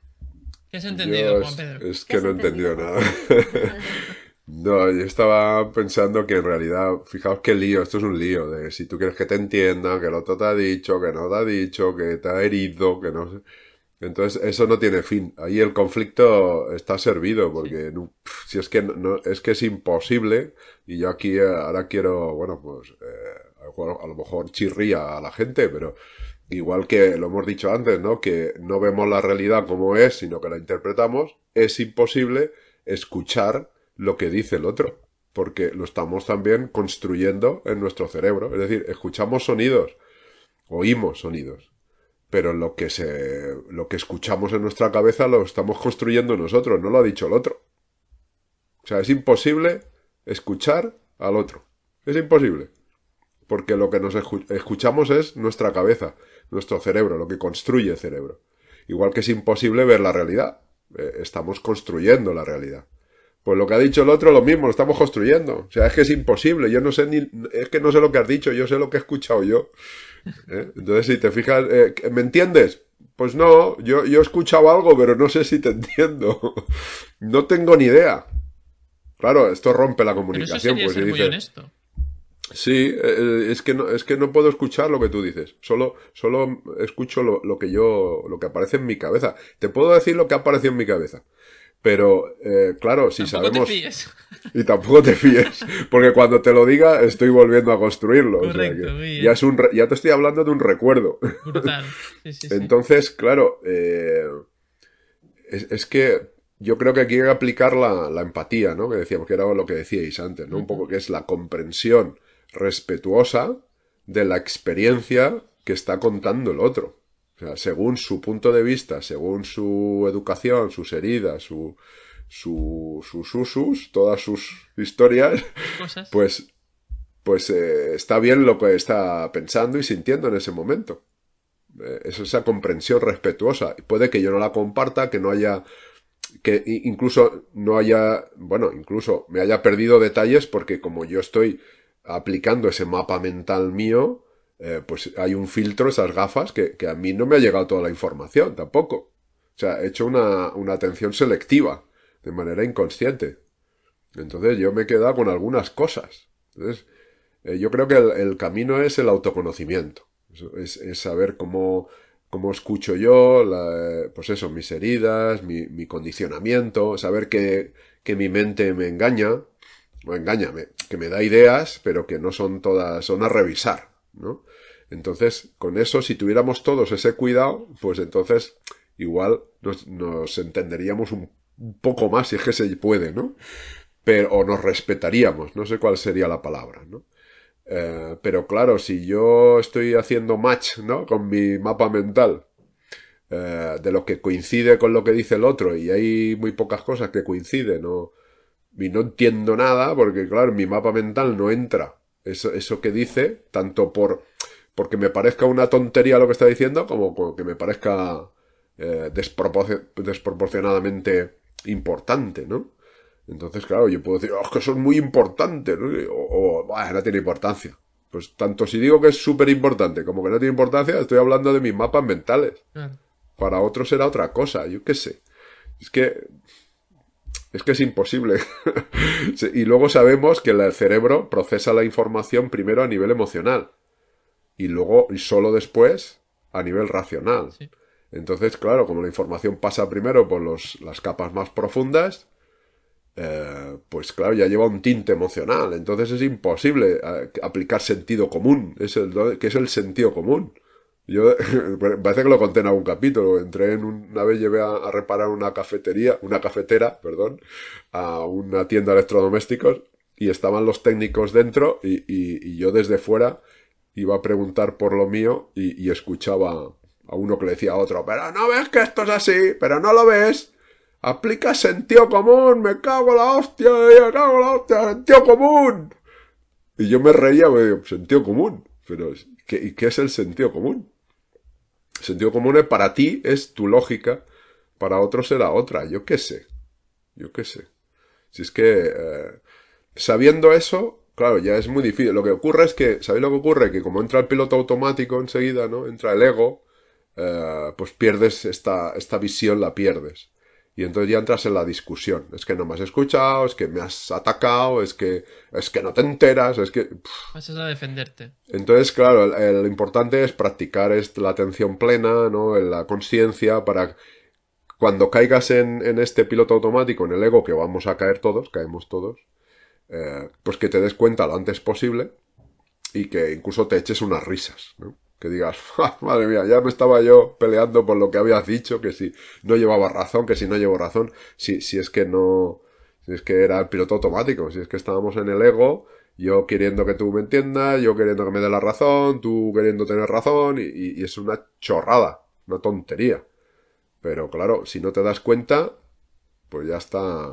[SPEAKER 2] ¿Qué has entendido, Juan Pedro?
[SPEAKER 3] Es que no he entendido nada. No, yo estaba pensando que en realidad, fijaos qué lío, esto es un lío, de si tú quieres que te entiendan, que el otro te ha dicho, que no te ha dicho, que te ha herido, que no sé. Entonces, eso no tiene fin. Ahí el conflicto está servido, porque si es que no, es que es imposible, y yo aquí eh, ahora quiero, bueno, pues, eh, a lo mejor chirría a la gente, pero igual que lo hemos dicho antes, ¿no? Que no vemos la realidad como es, sino que la interpretamos, es imposible escuchar lo que dice el otro, porque lo estamos también construyendo en nuestro cerebro. Es decir, escuchamos sonidos, oímos sonidos, pero lo que se, lo que escuchamos en nuestra cabeza lo estamos construyendo nosotros, no lo ha dicho el otro. O sea, es imposible escuchar al otro. Es imposible. Porque lo que nos escuchamos es nuestra cabeza, nuestro cerebro, lo que construye el cerebro. Igual que es imposible ver la realidad. Eh, estamos construyendo la realidad. Pues lo que ha dicho el otro, lo mismo, lo estamos construyendo. O sea, es que es imposible. Yo no sé ni, es que no sé lo que has dicho, yo sé lo que he escuchado yo. ¿Eh? Entonces, si te fijas, eh, ¿me entiendes? Pues no, yo, yo he escuchado algo, pero no sé si te entiendo. no tengo ni idea. Claro, esto rompe la comunicación.
[SPEAKER 2] pues
[SPEAKER 3] ser
[SPEAKER 2] muy honesto.
[SPEAKER 3] Sí, eh, es que no, es que no puedo escuchar lo que tú dices. Solo, solo escucho lo, lo que yo, lo que aparece en mi cabeza. Te puedo decir lo que apareció en mi cabeza. Pero, eh, claro, si sabemos.
[SPEAKER 2] Te fíes.
[SPEAKER 3] Y tampoco te fíes. Porque cuando te lo diga, estoy volviendo a construirlo.
[SPEAKER 2] Correcto,
[SPEAKER 3] ya, es un ya te estoy hablando de un recuerdo.
[SPEAKER 2] Brutal. Sí, sí,
[SPEAKER 3] Entonces, claro, eh, es, es, que yo creo que aquí hay que aplicar la, la, empatía, ¿no? Que decíamos que era lo que decíais antes, ¿no? Un poco que es la comprensión respetuosa de la experiencia que está contando el otro según su punto de vista, según su educación, sus heridas, su, sus usus, todas sus historias, pues, pues eh, está bien lo que está pensando y sintiendo en ese momento. Eh, es esa comprensión respetuosa. Puede que yo no la comparta, que no haya, que incluso no haya, bueno, incluso me haya perdido detalles porque como yo estoy aplicando ese mapa mental mío, eh, pues hay un filtro, esas gafas, que, a mí no me ha llegado toda la información tampoco. O sea, he hecho una, atención selectiva, de manera inconsciente. Entonces yo me he quedado con algunas cosas. Entonces, eh, yo creo que el, camino es el autoconocimiento. Es, saber cómo, cómo escucho yo, pues eso, mis heridas, mi, condicionamiento, saber que, que mi mente me engaña, o engáñame, que me da ideas, pero que no son todas, son a revisar, Entonces, con eso, si tuviéramos todos ese cuidado, pues entonces igual nos, entenderíamos un, poco más, si es que se puede, ¿no? Pero, o nos respetaríamos, no sé cuál sería la palabra, ¿no? Eh, pero claro, si yo estoy haciendo match, ¿no? Con mi mapa mental, eh, de lo que coincide con lo que dice el otro, y hay muy pocas cosas que coinciden, ¿no? Y no entiendo nada, porque claro, mi mapa mental no entra eso, eso que dice, tanto por porque me parezca una tontería lo que está diciendo, como que me parezca eh, desproporcionadamente importante, ¿no? Entonces, claro, yo puedo decir, oh, que son muy importantes, ¿no? o, o no tiene importancia. Pues tanto si digo que es súper importante como que no tiene importancia, estoy hablando de mis mapas mentales. Para otros será otra cosa, yo qué sé. Es que es que es imposible. y luego sabemos que el cerebro procesa la información primero a nivel emocional y luego, y solo después, a nivel racional. Entonces, claro, como la información pasa primero por los, las capas más profundas, eh, pues claro, ya lleva un tinte emocional. Entonces es imposible eh, aplicar sentido común, es el, que es el sentido común. Yo, parece que lo conté en algún capítulo. Entré en una vez, llevé a, reparar una cafetería, una cafetera, perdón, a una tienda de electrodomésticos y estaban los técnicos dentro y, y, yo desde fuera iba a preguntar por lo mío y, escuchaba a uno que le decía a otro, pero no ves que esto es así, pero no lo ves. Aplica sentido común, me cago la hostia, me cago la hostia, sentido común. Y yo me reía, me digo, sentido común. Pero, ¿qué, ¿y qué es el sentido común? Sentido común es para ti es tu lógica, para otros será otra. Yo qué sé. Yo qué sé. Si es que, eh, sabiendo eso, claro, ya es muy difícil. Lo que ocurre es que, ¿sabéis lo que ocurre? Que como entra el piloto automático enseguida, ¿no? Entra el ego, eh, pues pierdes esta, esta visión, la pierdes. Y entonces ya entras en la discusión. Es que no me has escuchado, es que me has atacado, es que, es que no te enteras, es que...
[SPEAKER 2] Vas a defenderte.
[SPEAKER 3] Entonces, claro, lo importante es practicar la atención plena, ¿no? La conciencia para cuando caigas en, en, este piloto automático, en el ego, que vamos a caer todos, caemos todos, eh, pues que te des cuenta lo antes posible y que incluso te eches unas risas, ¿no? Que digas, ah, madre mía, ya me estaba yo peleando por lo que habías dicho, que si no llevaba razón, que si no llevo razón, si, si es que no, si es que era el piloto automático, si es que estábamos en el ego, yo queriendo que tú me entiendas, yo queriendo que me dé la razón, tú queriendo tener razón, y, y es una chorrada, una tontería. Pero claro, si no te das cuenta, pues ya está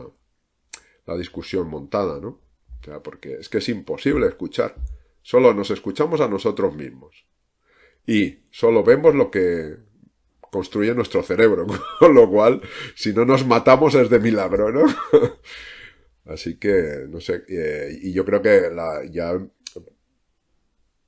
[SPEAKER 3] la discusión montada, ¿no? O sea, porque es que es imposible escuchar. Solo nos escuchamos a nosotros mismos y solo vemos lo que construye nuestro cerebro, con lo cual, si no nos matamos es de milagro, ¿no? Así que, no sé, eh, y yo creo que la, ya,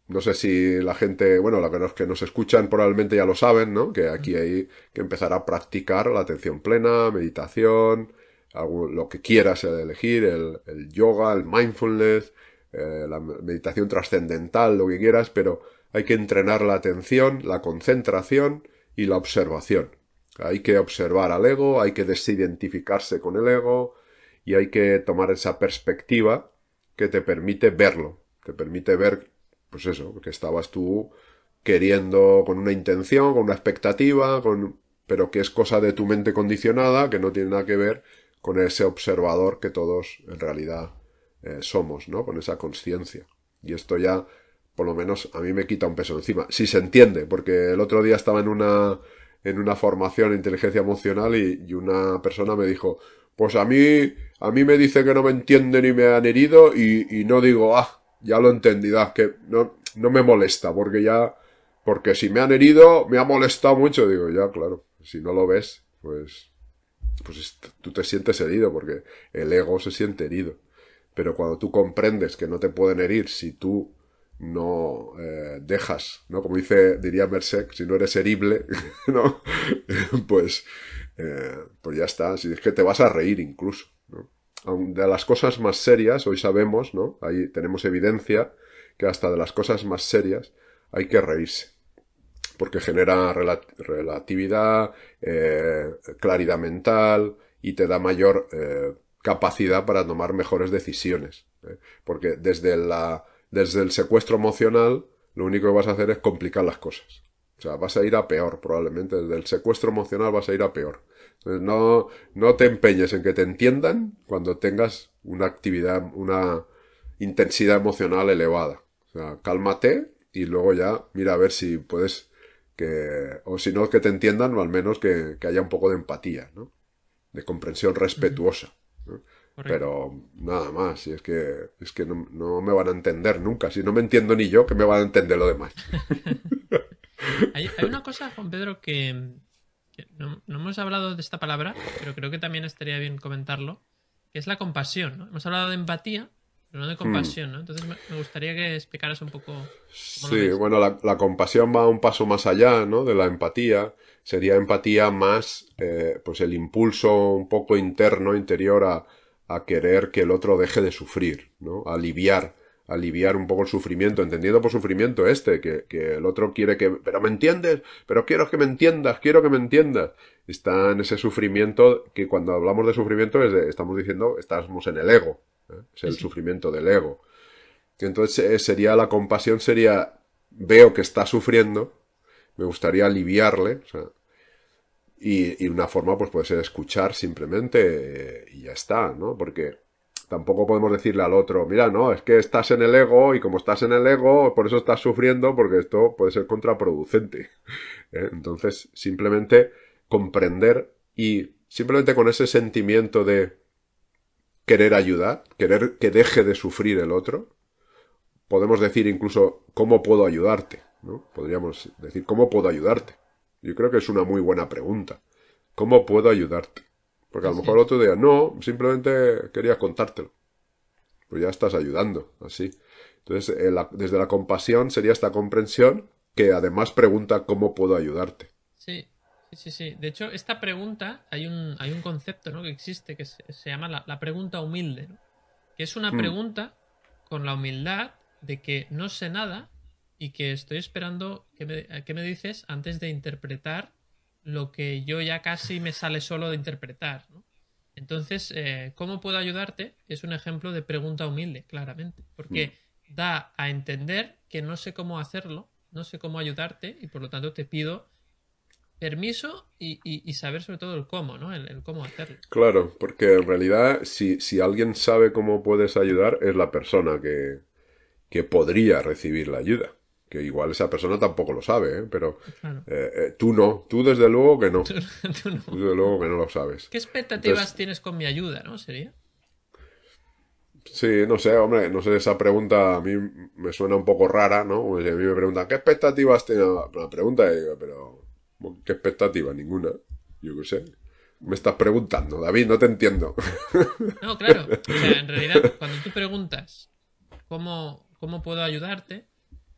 [SPEAKER 3] no sé si la gente, bueno, los que nos escuchan probablemente ya lo saben, ¿no? Que aquí hay que empezar a practicar la atención plena, meditación, lo que quieras elegir, el, el yoga, el mindfulness, eh, la meditación trascendental, lo que quieras, pero hay que entrenar la atención, la concentración y la observación. Hay que observar al ego, hay que desidentificarse con el ego y hay que tomar esa perspectiva que te permite verlo, te permite ver, pues eso, que estabas tú queriendo con una intención, con una expectativa, con, pero que es cosa de tu mente condicionada, que no tiene nada que ver con ese observador que todos en realidad eh, somos, ¿no? Con esa conciencia. Y esto ya por lo menos a mí me quita un peso encima. Si se entiende, porque el otro día estaba en una, en una formación de inteligencia emocional y, una persona me dijo, pues a mí, a mí me dice que no me entienden y me han herido y, y no digo, ah, ya lo he entendido, ah, que no, no me molesta, porque ya, porque si me han herido, me ha molestado mucho, digo, ya, claro, si no lo ves, pues, pues tú te sientes herido, porque el ego se siente herido. Pero cuando tú comprendes que no te pueden herir si tú no eh, dejas, ¿no? Como dice, diría Mersek, si no eres herible, ¿no? pues, eh, pues ya está, si es que te vas a reír incluso, ¿no? De las cosas más serias, hoy sabemos, ¿no? Ahí tenemos evidencia que hasta de las cosas más serias hay que reírse. Porque genera relatividad, eh, claridad mental y te da mayor capacidad para tomar mejores decisiones. Porque desde la desde el secuestro emocional, lo único que vas a hacer es complicar las cosas. O sea, vas a ir a peor, probablemente. Desde el secuestro emocional vas a ir a peor. Entonces, no, no te empeñes en que te entiendan cuando tengas una actividad, una intensidad emocional elevada. O sea, cálmate y luego ya mira a ver si puedes que, o si no que te entiendan, o al menos que, que haya un poco de empatía, ¿no? De comprensión respetuosa. Pero nada más, y es que, es que no, me van a entender nunca. Si no me entiendo ni yo, que me van a entender lo demás.
[SPEAKER 2] hay, una cosa, Juan Pedro, que, no, hemos hablado de esta palabra, pero creo que también estaría bien comentarlo, que es la compasión. Hemos hablado de empatía, pero no de compasión, ¿no? Entonces me gustaría que explicaras un poco.
[SPEAKER 3] Sí, bueno, la, compasión va un paso más allá, ¿no? De la empatía. Sería empatía más, eh, pues el impulso un poco interno, interior a a querer que el otro deje de sufrir, ¿no? aliviar, aliviar un poco el sufrimiento, entendiendo por sufrimiento este, que, que, el otro quiere que, pero me entiendes, pero quiero que me entiendas, quiero que me entiendas. Está en ese sufrimiento que cuando hablamos de sufrimiento es de, estamos diciendo, estamos en el ego, ¿eh? es el sufrimiento del ego. Entonces eh, sería la compasión, sería, veo que está sufriendo, me gustaría aliviarle, o sea, y, y, una forma pues puede ser escuchar simplemente y ya está, ¿no? Porque tampoco podemos decirle al otro, mira, no, es que estás en el ego y como estás en el ego, por eso estás sufriendo, porque esto puede ser contraproducente. ¿eh? Entonces, simplemente comprender y simplemente con ese sentimiento de querer ayudar, querer que deje de sufrir el otro, podemos decir incluso cómo puedo ayudarte, ¿no? Podríamos decir cómo puedo ayudarte. Yo creo que es una muy buena pregunta. ¿Cómo puedo ayudarte? Porque a lo mejor el otro día, no, simplemente quería contártelo. Pues ya estás ayudando, así. Entonces, eh, desde la compasión sería esta comprensión que además pregunta cómo puedo ayudarte.
[SPEAKER 2] Sí, sí, sí. De hecho, esta pregunta, hay un, hay un concepto ¿no? que existe que se, llama la, pregunta humilde, ¿no? que es una mm. pregunta con la humildad de que no sé nada y que estoy esperando que me, me dices antes de interpretar lo que yo ya casi me sale solo de interpretar. ¿no? Entonces, eh, ¿cómo puedo ayudarte? Es un ejemplo de pregunta humilde, claramente, porque mm. da a entender que no sé cómo hacerlo, no sé cómo ayudarte y por lo tanto te pido permiso y, saber sobre todo el cómo, ¿no? El, cómo hacerlo.
[SPEAKER 3] Claro, porque en realidad si, si alguien sabe cómo puedes ayudar es la persona que, que podría recibir la ayuda que igual esa persona tampoco lo sabe, ¿eh? pero eh, eh, tú no, tú desde luego que no. tú, desde luego que no lo sabes.
[SPEAKER 2] ¿Qué expectativas tienes con mi ayuda, no? ¿Sería?
[SPEAKER 3] Sí, no sé, hombre, no sé, esa pregunta a mí me suena un poco rara, ¿no? Pues a mí me preguntan, ¿qué expectativas tienes? La pregunta, y digo, pero, ¿qué expectativa? Ninguna. Yo qué sé. Me estás preguntando, David, no te entiendo.
[SPEAKER 2] No, claro. O sea, en realidad, cuando tú preguntas cómo, cómo puedo ayudarte,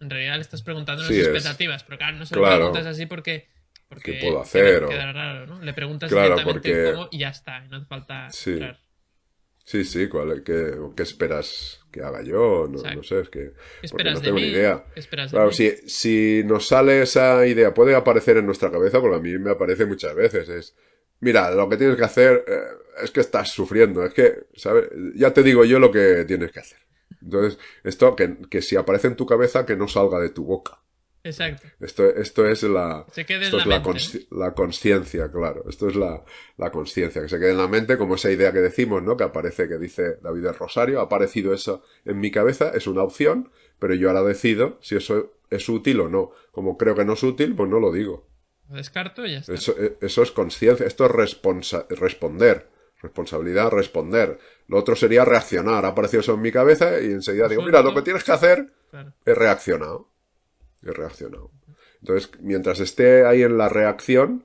[SPEAKER 2] en realidad le estás preguntando las expectativas, pero claro, no se lo preguntas así porque.
[SPEAKER 3] ¿Qué puedo hacer?
[SPEAKER 2] raro, ¿no? Le preguntas directamente cómo y ya está, no hace falta.
[SPEAKER 3] Sí. Sí, sí, ¿cuál, qué, qué, esperas que haga yo? No, no sé, es que.
[SPEAKER 2] ¿Qué esperas
[SPEAKER 3] no
[SPEAKER 2] tengo
[SPEAKER 3] ni idea.
[SPEAKER 2] esperas
[SPEAKER 3] claro, si, si nos sale esa idea, puede aparecer en nuestra cabeza, porque a mí me aparece muchas veces. Es. Mira, lo que tienes que hacer eh, es que estás sufriendo. Es que, ¿sabes? Ya te digo yo lo que tienes que hacer. Entonces, esto que, que, si aparece en tu cabeza, que no salga de tu boca.
[SPEAKER 2] Exacto.
[SPEAKER 3] Esto, esto es la,
[SPEAKER 2] se esto es la,
[SPEAKER 3] la conciencia, claro. Esto es la, la conciencia, que se quede en la mente, como esa idea que decimos, ¿no? Que aparece, que dice David del Rosario, ha aparecido eso en mi cabeza, es una opción, pero yo ahora decido si eso es útil o no. Como creo que no es útil, pues no lo digo.
[SPEAKER 2] Lo descarto y ya está.
[SPEAKER 3] Eso, eso es conciencia, esto es responder. Responsabilidad, responder. Lo otro sería reaccionar. Ha aparecido eso en mi cabeza y enseguida digo, mira, lo que tienes que hacer es reaccionado. He reaccionado. Entonces, mientras esté ahí en la reacción,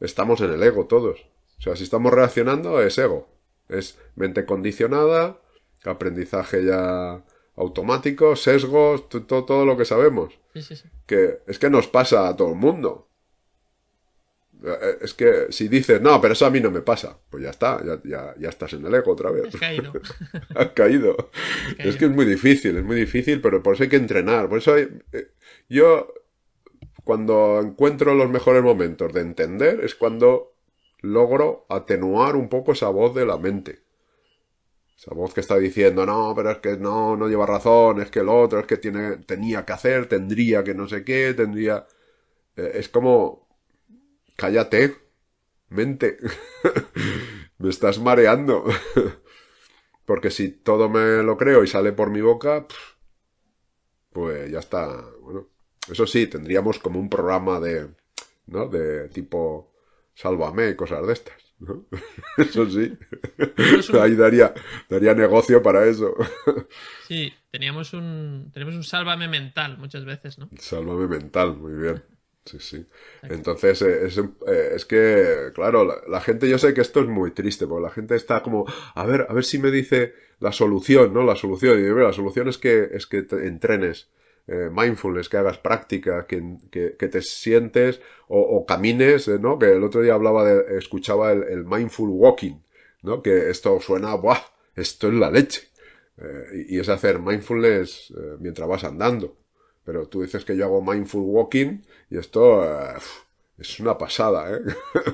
[SPEAKER 3] estamos en el ego todos. O sea, si estamos reaccionando, es ego. Es mente condicionada, aprendizaje ya automático, sesgos, todo, todo lo que sabemos. Que es que nos pasa a todo el mundo. Eh, es que si dices, no, pero eso a mí no me pasa, pues ya está, ya, ya, estás en el ego otra vez.
[SPEAKER 2] Has caído.
[SPEAKER 3] Has caído. Es que es muy difícil, es muy difícil, pero por eso hay que entrenar. Por eso hay, eh, yo, cuando encuentro los mejores momentos de entender, es cuando logro atenuar un poco esa voz de la mente. Esa voz que está diciendo, no, pero es que no, no lleva razón, es que el otro, es que tiene, tenía que hacer, tendría que no sé qué, tendría... Eh, es como Cállate. Mente. me estás mareando. Porque si todo me lo creo y sale por mi boca, pues ya está. Bueno, eso sí, tendríamos como un programa de, ¿no? De tipo, sálvame y cosas de estas. ¿no? Eso sí. Ahí daría, daría negocio para eso.
[SPEAKER 2] Sí, teníamos un, tenemos un sálvame mental muchas veces, ¿no?
[SPEAKER 3] Sálvame mental, muy bien. Sí, sí. Entonces, eh, es, eh, es que, claro, la, gente, yo sé que esto es muy triste, porque la gente está como, a ver, a ver si me dice la solución, ¿no? La solución. Y la solución es que, es que te entrenes eh, mindfulness, que hagas práctica, que, que, que te sientes o, o, camines, ¿no? Que el otro día hablaba de, escuchaba el, el mindful walking, ¿no? Que esto suena, ¡buah! Esto es la leche. y, es hacer mindfulness mientras vas andando. Pero tú dices que yo hago mindful walking y esto uh, es una pasada, ¿eh?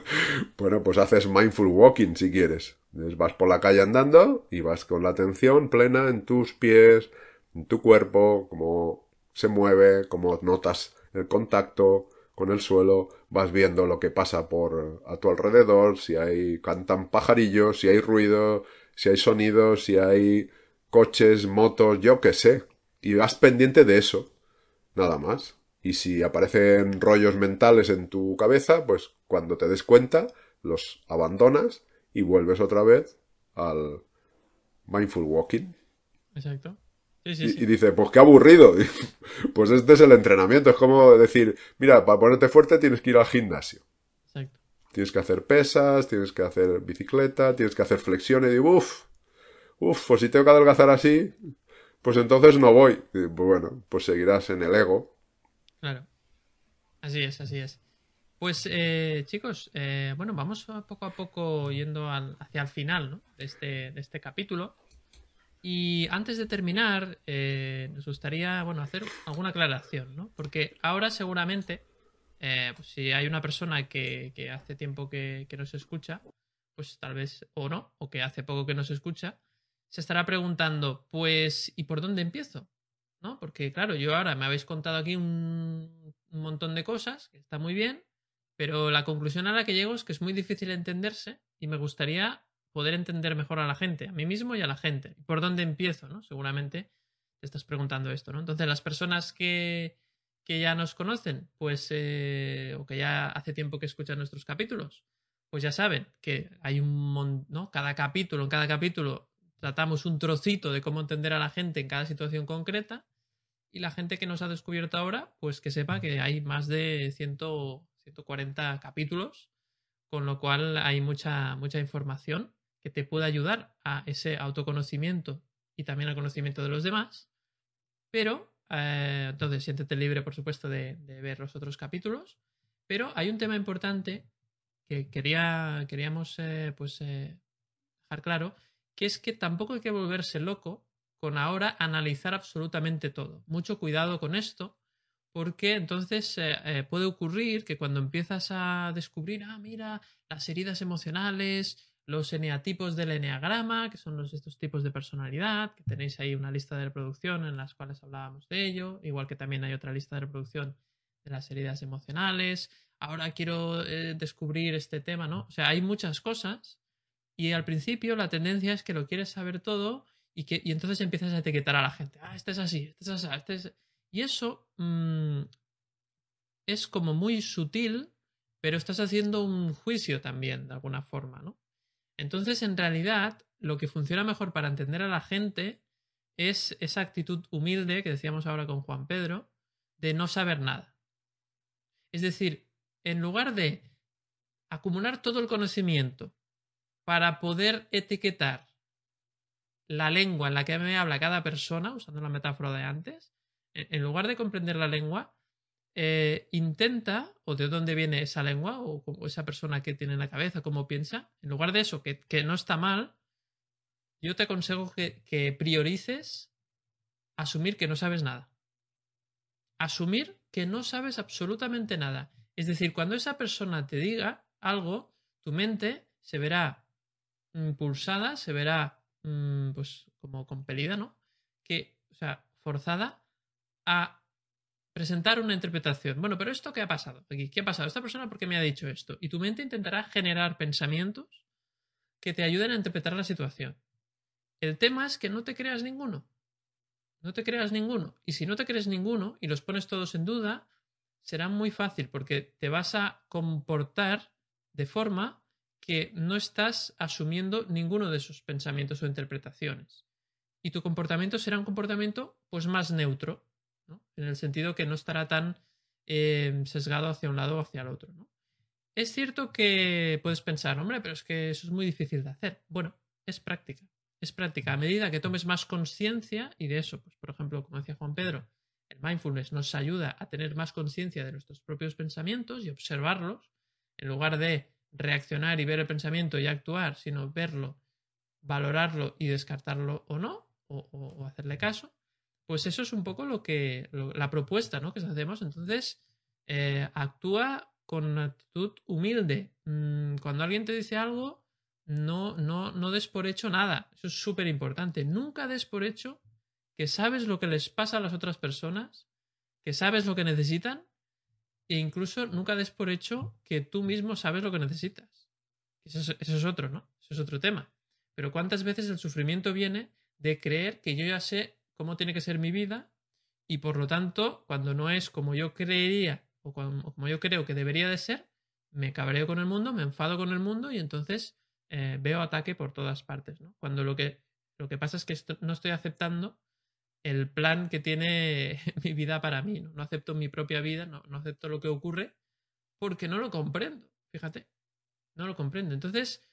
[SPEAKER 3] bueno, pues haces mindful walking si quieres. Vas por la calle andando y vas con la atención plena en tus pies, en tu cuerpo, cómo se mueve, cómo notas el contacto, con el suelo, vas viendo lo que pasa por a tu alrededor, si hay cantan pajarillos, si hay ruido, si hay sonidos, si hay coches, motos, yo qué sé. Y vas pendiente de eso. Nada más. Y si aparecen rollos mentales en tu cabeza, pues cuando te des cuenta, los abandonas y vuelves otra vez al mindful walking.
[SPEAKER 2] Exacto.
[SPEAKER 3] y, dice, pues qué aburrido. pues este es el entrenamiento. Es como decir, mira, para ponerte fuerte tienes que ir al gimnasio. Exacto. Tienes que hacer pesas, tienes que hacer bicicleta, tienes que hacer flexiones. Y uff, uff, pues si tengo que adelgazar así, pues entonces no voy. pues bueno, pues seguirás en el ego.
[SPEAKER 2] Claro. Así es, así es. Pues eh, chicos, eh, bueno, vamos poco a poco yendo hacia el final de, este, de este capítulo. Y antes de terminar, eh, nos gustaría bueno, hacer alguna aclaración, ¿no? Porque ahora seguramente, pues si hay una persona que, hace tiempo que, que nos escucha, pues tal vez o no, o que hace poco que nos escucha, se estará preguntando, pues, ¿y por dónde empiezo? ¿No? Porque, claro, yo ahora me habéis contado aquí un, montón de cosas, que está muy bien, pero la conclusión a la que llego es que es muy difícil entenderse y me gustaría poder entender mejor a la gente, a mí mismo y a la gente. ¿Por dónde empiezo? ¿no? Seguramente te estás preguntando esto, ¿no? Entonces, las personas que, que ya nos conocen, pues, eh, o que ya hace tiempo que escuchan nuestros capítulos, pues ya saben que hay un ¿no? Cada capítulo, en cada capítulo tratamos un trocito de cómo entender a la gente en cada situación concreta y la gente que nos ha descubierto ahora, pues que sepa que hay más de 140 capítulos, con lo cual hay mucha, mucha información que te puede ayudar a ese autoconocimiento y también al conocimiento de los demás. Pero, eh, entonces, siéntete libre, por supuesto, de, ver los otros capítulos. Pero hay un tema importante que quería, queríamos eh, pues, eh, dejar claro, que es que tampoco hay que volverse loco con ahora analizar absolutamente todo. Mucho cuidado con esto, porque entonces eh, eh, puede ocurrir que cuando empiezas a descubrir, ah, mira, las heridas emocionales, los eneatipos del eneagrama, que son los, estos tipos de personalidad, que tenéis ahí una lista de reproducción en las cuales hablábamos de ello, igual que también hay otra lista de reproducción de las heridas emocionales. Ahora quiero eh, descubrir este tema, ¿no? O sea, hay muchas cosas y al principio la tendencia es que lo quieres saber todo y, que, y entonces empiezas a etiquetar a la gente. Ah, este es así, este es así, este es... Y eso mm, es como muy sutil, pero estás haciendo un juicio también, de alguna forma, ¿no? Entonces, en realidad, lo que funciona mejor para entender a la gente es esa actitud humilde que decíamos ahora con Juan Pedro, de no saber nada. Es decir, en lugar de acumular todo el conocimiento para poder etiquetar la lengua en la que me habla cada persona, usando la metáfora de antes, en lugar de comprender la lengua, eh, intenta, o de dónde viene esa lengua, o, esa persona que tiene en la cabeza, cómo piensa, en lugar de eso, que, no está mal, yo te aconsejo que, que priorices asumir que no sabes nada. Asumir que no sabes absolutamente nada. Es decir, cuando esa persona te diga algo, tu mente se verá impulsada, se verá mm, pues como compelida, ¿no? Que, o sea, forzada a presentar una interpretación. Bueno, pero esto qué ha pasado? ¿Qué ha pasado? Esta persona por qué me ha dicho esto? Y tu mente intentará generar pensamientos que te ayuden a interpretar la situación. El tema es que no te creas ninguno. No te creas ninguno. Y si no te crees ninguno y los pones todos en duda, será muy fácil porque te vas a comportar de forma que no estás asumiendo ninguno de esos pensamientos o interpretaciones. Y tu comportamiento será un comportamiento pues más neutro, en el sentido que no estará tan eh, sesgado hacia un lado o hacia el otro. Es cierto que puedes pensar, hombre, pero es que eso es muy difícil de hacer. Bueno, es práctica. Es práctica. A medida que tomes más conciencia, y de eso, pues, por ejemplo, como decía Juan Pedro, el mindfulness nos ayuda a tener más conciencia de nuestros propios pensamientos y observarlos, en lugar de reaccionar y ver el pensamiento y actuar, sino verlo, valorarlo y descartarlo o no, o, hacerle caso, pues eso es un poco lo que la propuesta ¿no? que hacemos. Entonces, eh, actúa con una actitud humilde. Mm, cuando alguien te dice algo, no, no, no des por hecho nada. Eso es súper importante. Nunca des por hecho que sabes lo que les pasa a las otras personas, que sabes lo que necesitan e incluso nunca des por hecho que tú mismo sabes lo que necesitas. Eso es, otro, ¿no? Eso es otro tema. Pero ¿cuántas veces el sufrimiento viene de creer que yo ya sé cómo tiene que ser mi vida y por lo tanto, cuando no es como yo creería o como, yo creo que debería de ser, me cabreo con el mundo, me enfado con el mundo y entonces eh, veo ataque por todas partes, ¿no? Cuando lo que, lo que pasa es que no estoy aceptando el plan que tiene mi vida para mí, ¿no? No acepto mi propia vida, no, no acepto lo que ocurre porque no lo comprendo, fíjate, no lo comprendo. Entonces,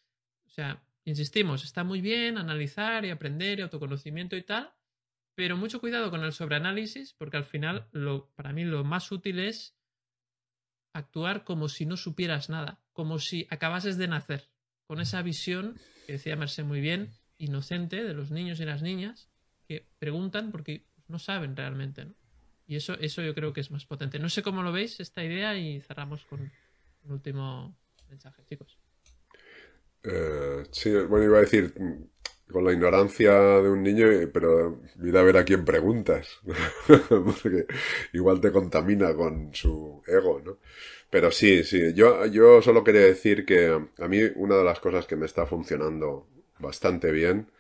[SPEAKER 2] o sea, insistimos, está muy bien analizar y aprender y autoconocimiento y tal, pero mucho cuidado con el sobreanálisis porque al final lo, para mí lo más útil es actuar como si no supieras nada, como si acabases de nacer, con esa visión que decía Mercé muy bien, inocente de los niños y las niñas, que preguntan porque no saben realmente, ¿no? Y eso, eso yo creo que es más potente. No sé cómo lo veis esta idea y cerramos con un último mensaje, chicos.
[SPEAKER 3] Eh, sí, bueno, iba a decir con la ignorancia de un niño, pero mira a ver a quién preguntas, porque igual te contamina con su ego, ¿no? Pero sí, sí, yo, yo solo quería decir que a mí una de las cosas que me está funcionando bastante bien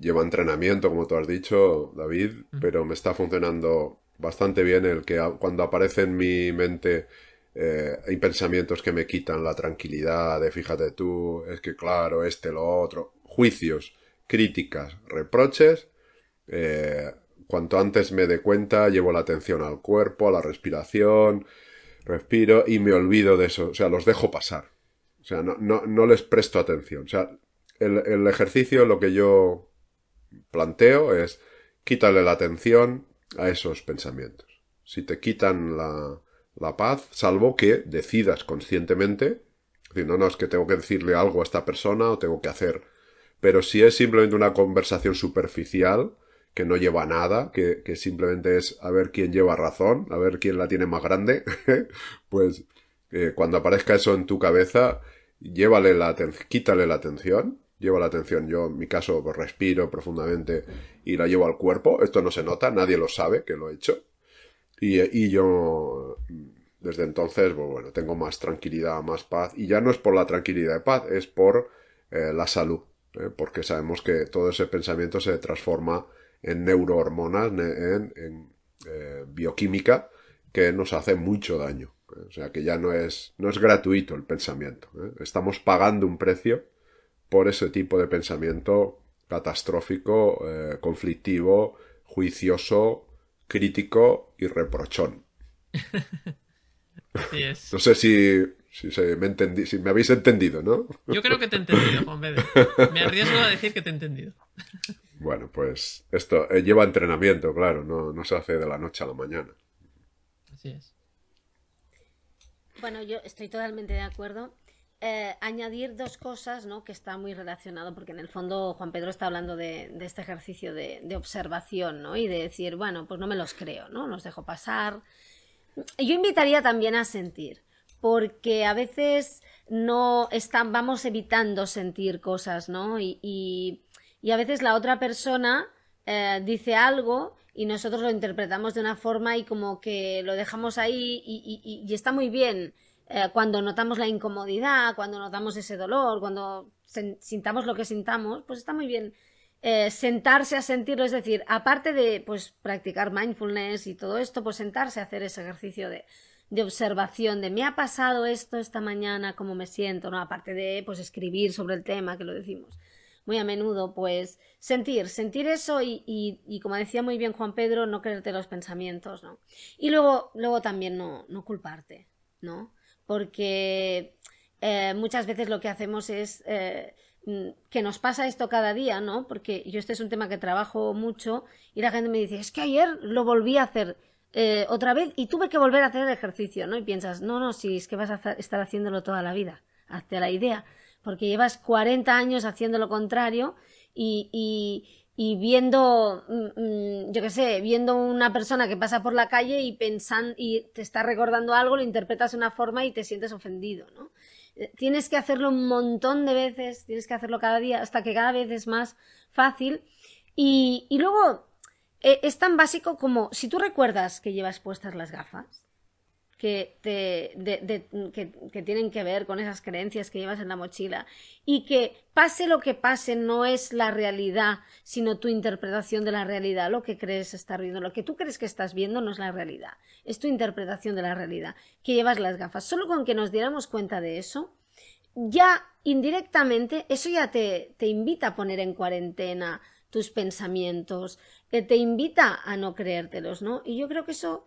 [SPEAKER 3] lleva entrenamiento, como tú has dicho, David, pero me está funcionando bastante bien el que cuando aparece en mi mente eh, hay pensamientos que me quitan la tranquilidad de fíjate tú, es que claro, este, lo otro, juicios, críticas, reproches, eh, cuanto antes me dé cuenta, llevo la atención al cuerpo, a la respiración, respiro y me olvido de eso, o sea, los dejo pasar. O sea, no, no, no les presto atención. O sea, el, el ejercicio, lo que yo planteo es quítale la atención a esos pensamientos. Si te quitan la, la paz, salvo que decidas conscientemente, decir, no, no, es que tengo que decirle algo a esta persona o tengo que hacer. Pero si es simplemente una conversación superficial, que no lleva nada, que, que simplemente es a ver quién lleva razón, a ver quién la tiene más grande, pues eh, cuando aparezca eso en tu cabeza, llévale la quítale la atención llevo la atención. Yo, en mi caso, respiro profundamente y la llevo al cuerpo. Esto no se nota, nadie lo sabe que lo he hecho. Y, y yo, desde entonces, pues, bueno, tengo más tranquilidad, más paz. Y ya no es por la tranquilidad y paz, es por eh, la salud. ¿eh? Porque sabemos que todo ese pensamiento se transforma en neurohormonas, en, en eh, bioquímica, que nos hace mucho daño. O sea que ya no es, no es gratuito el pensamiento. Estamos pagando un precio por ese tipo de pensamiento catastrófico, eh, conflictivo, juicioso, crítico y reprochón. No sé si, me entendí, si me habéis entendido, ¿no?
[SPEAKER 2] Yo creo que te he entendido, Juan Pedro. Me arriesgo a decir que te he entendido.
[SPEAKER 3] Bueno, pues esto eh, lleva entrenamiento, claro, no, no se hace de la noche a la mañana.
[SPEAKER 2] Así es.
[SPEAKER 4] Bueno, yo estoy totalmente de acuerdo. Eh, añadir dos cosas, ¿no? Que está muy relacionado, porque en el fondo Juan Pedro está hablando de, este ejercicio de, observación, ¿no? Y de decir, bueno, pues no me los creo, ¿no? Los dejo pasar. Yo invitaría también a sentir, porque a veces no están, vamos evitando sentir cosas, ¿no? Y, a veces la otra persona eh, dice algo y nosotros lo interpretamos de una forma y como que lo dejamos ahí y está muy bien eh, cuando notamos la incomodidad, cuando notamos ese dolor, cuando sintamos lo que sintamos, pues está muy bien eh, sentarse a sentirlo, es decir, aparte de pues practicar mindfulness y todo esto, pues sentarse a hacer ese ejercicio de, de observación de me ha pasado esto esta mañana, cómo me siento, ¿no? Aparte de pues escribir sobre el tema, que lo decimos muy a menudo, pues sentir, sentir eso y, y, y, como decía muy bien Juan Pedro, no creerte los pensamientos, ¿no? Y luego, luego también no, no culparte, ¿no? Porque eh, muchas veces lo que hacemos es eh, que nos pasa esto cada día, ¿no? Porque yo este es un tema que trabajo mucho y la gente me dice, es que ayer lo volví a hacer eh, otra vez y tuve que volver a hacer el ejercicio, ¿no? Y piensas, no, no, si es que vas a estar haciéndolo toda la vida, hazte la idea, porque llevas 40 años haciendo lo contrario y viendo, mm, mm, yo qué sé, viendo una persona que pasa por la calle y pensando y te está recordando algo, lo interpretas de una forma y te sientes ofendido, ¿no? Eh, tienes que hacerlo un montón de veces, tienes que hacerlo cada día hasta que cada vez es más fácil. Y, y luego eh, es tan básico como si tú recuerdas que llevas puestas las gafas, que, te, que, tienen que ver con esas creencias que llevas en la mochila y que pase lo que pase no es la realidad, sino tu interpretación de la realidad, lo que crees estar viendo, lo que tú crees que estás viendo no es la realidad, es tu interpretación de la realidad, que llevas las gafas. Solo con que nos diéramos cuenta de eso, ya indirectamente eso ya te, te invita a poner en cuarentena tus pensamientos, que te invita a no creértelos, ¿no? Y yo creo que eso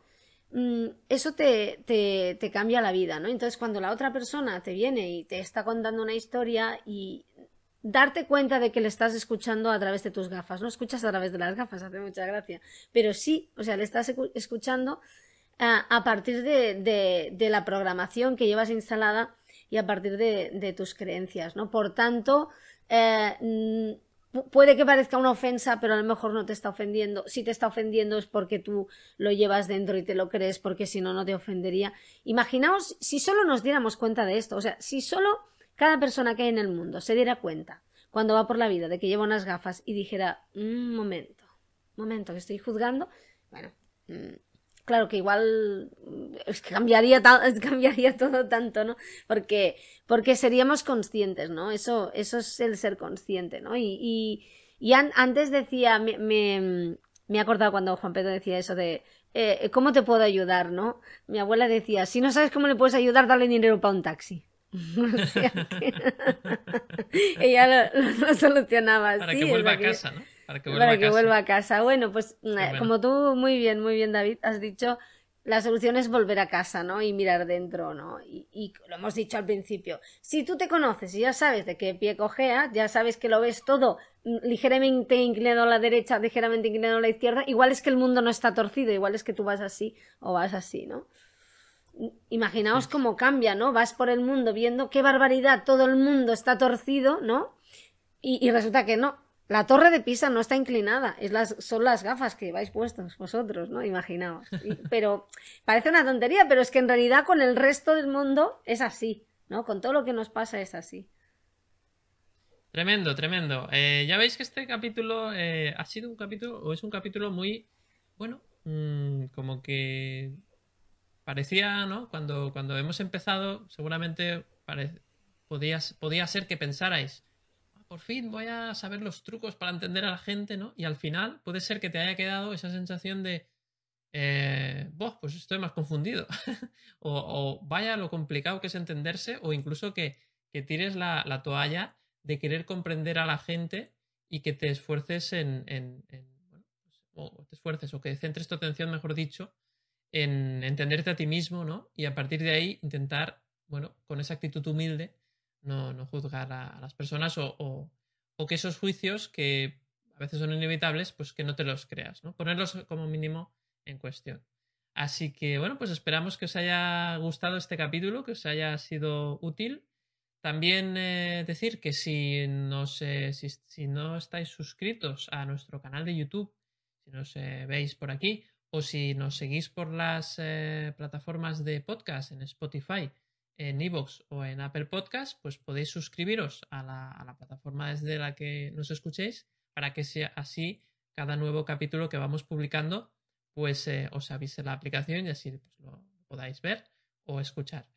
[SPEAKER 4] eso te, te, cambia la vida, ¿no? Entonces, cuando la otra persona te viene y te está contando una historia y darte cuenta de que le estás escuchando a través de tus gafas, no escuchas a través de las gafas, hace mucha gracia, pero sí, o sea, le estás escuchando a, partir de, de, la programación que llevas instalada y a partir de, tus creencias, ¿no? Por tanto, eh, puede que parezca una ofensa, pero a lo mejor no te está ofendiendo. Si te está ofendiendo es porque tú lo llevas dentro y te lo crees, porque si no, no te ofendería. Imaginaos si solo nos diéramos cuenta de esto, o sea, si solo cada persona que hay en el mundo se diera cuenta cuando va por la vida de que lleva unas gafas y dijera, un momento, un momento, que estoy juzgando, bueno, mm, claro que igual es que cambiaría, cambiaría todo tanto, ¿no? Porque, porque seríamos conscientes, ¿no? Eso, eso es el ser consciente, ¿no? Y, y, y antes decía, me, me, me, he acordado cuando Juan Pedro decía eso de eh, ¿cómo te puedo ayudar, no? Mi abuela decía, si no sabes cómo le puedes ayudar, dale dinero para un taxi. ella lo, solucionaba.
[SPEAKER 2] Para que vuelva a casa, ¿no?
[SPEAKER 4] Para que vuelva, a, casa. Bueno, pues como tú muy bien, muy bien, David, has dicho, la solución es volver a casa, ¿no? Y mirar dentro, ¿no? Y, lo hemos dicho al principio. Si tú te conoces y ya sabes de qué pie cojea, ya sabes que lo ves todo ligeramente inclinado a la derecha, ligeramente inclinado a la izquierda, igual es que el mundo no está torcido, igual es que tú vas así o vas así, ¿no? Imaginaos cómo cambia, ¿no? Vas por el mundo viendo qué barbaridad, todo el mundo está torcido, ¿no? y resulta que no, la torre de Pisa no está inclinada, es las, son las gafas que vais puestos vosotros, ¿no? Imaginaos. pero parece una tontería, pero es que en realidad con el resto del mundo es así, ¿no? Con todo lo que nos pasa es así.
[SPEAKER 2] Tremendo, tremendo. Eh, ya veis que este capítulo eh, ha sido un capítulo, o es un capítulo muy, bueno, mm, como que parecía, ¿no? Cuando, cuando hemos empezado, seguramente podía, podía ser que pensarais, por fin voy a saber los trucos para entender a la gente, ¿no? Y al final puede ser que te haya quedado esa sensación de, eh, pues estoy más confundido. o, vaya lo complicado que es entenderse, o incluso que, tires la, toalla de querer comprender a la gente y que te esfuerces en, bueno, pues, o te esfuerces, o que centres tu atención, mejor dicho, en entenderte a ti mismo, ¿no? Y a partir de ahí intentar, bueno, con esa actitud humilde, no, no juzgar a, las personas o, o, que esos juicios que a veces son inevitables, pues que no te los creas, ¿no? Ponerlos como mínimo en cuestión. Así que bueno, pues esperamos que os haya gustado este capítulo, que os haya sido útil. También eh, decir que si, no si, si, no estáis suscritos a nuestro canal de YouTube, si nos eh, veis por aquí, o si nos seguís por las eh, plataformas de podcast en Spotify en iVoox o en Apple Podcast, pues podéis suscribiros a la, plataforma desde la que nos escuchéis para que sea así cada nuevo capítulo que vamos publicando, pues eh, os avise la aplicación y así pues, lo podáis ver o escuchar.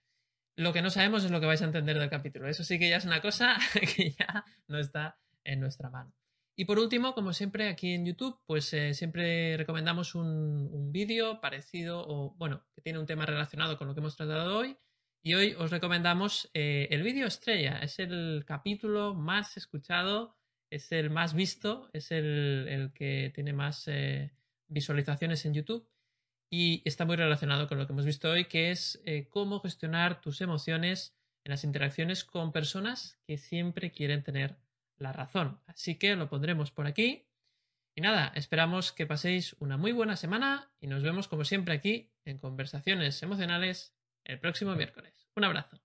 [SPEAKER 2] Lo que no sabemos es lo que vais a entender del capítulo. Eso sí que ya es una cosa que ya no está en nuestra mano. Y por último, como siempre, aquí en YouTube, pues eh, siempre recomendamos un, un vídeo parecido o, bueno, que tiene un tema relacionado con lo que hemos tratado hoy y hoy os recomendamos eh, el vídeo estrella. Es el capítulo más escuchado, es el más visto, es el, que tiene más eh, visualizaciones en YouTube y está muy relacionado con lo que hemos visto hoy, que es eh, cómo gestionar tus emociones en las interacciones con personas que siempre quieren tener la razón. Así que lo pondremos por aquí. Y nada, esperamos que paséis una muy buena semana y nos vemos como siempre aquí en Conversaciones Emocionales el próximo miércoles. Un abrazo.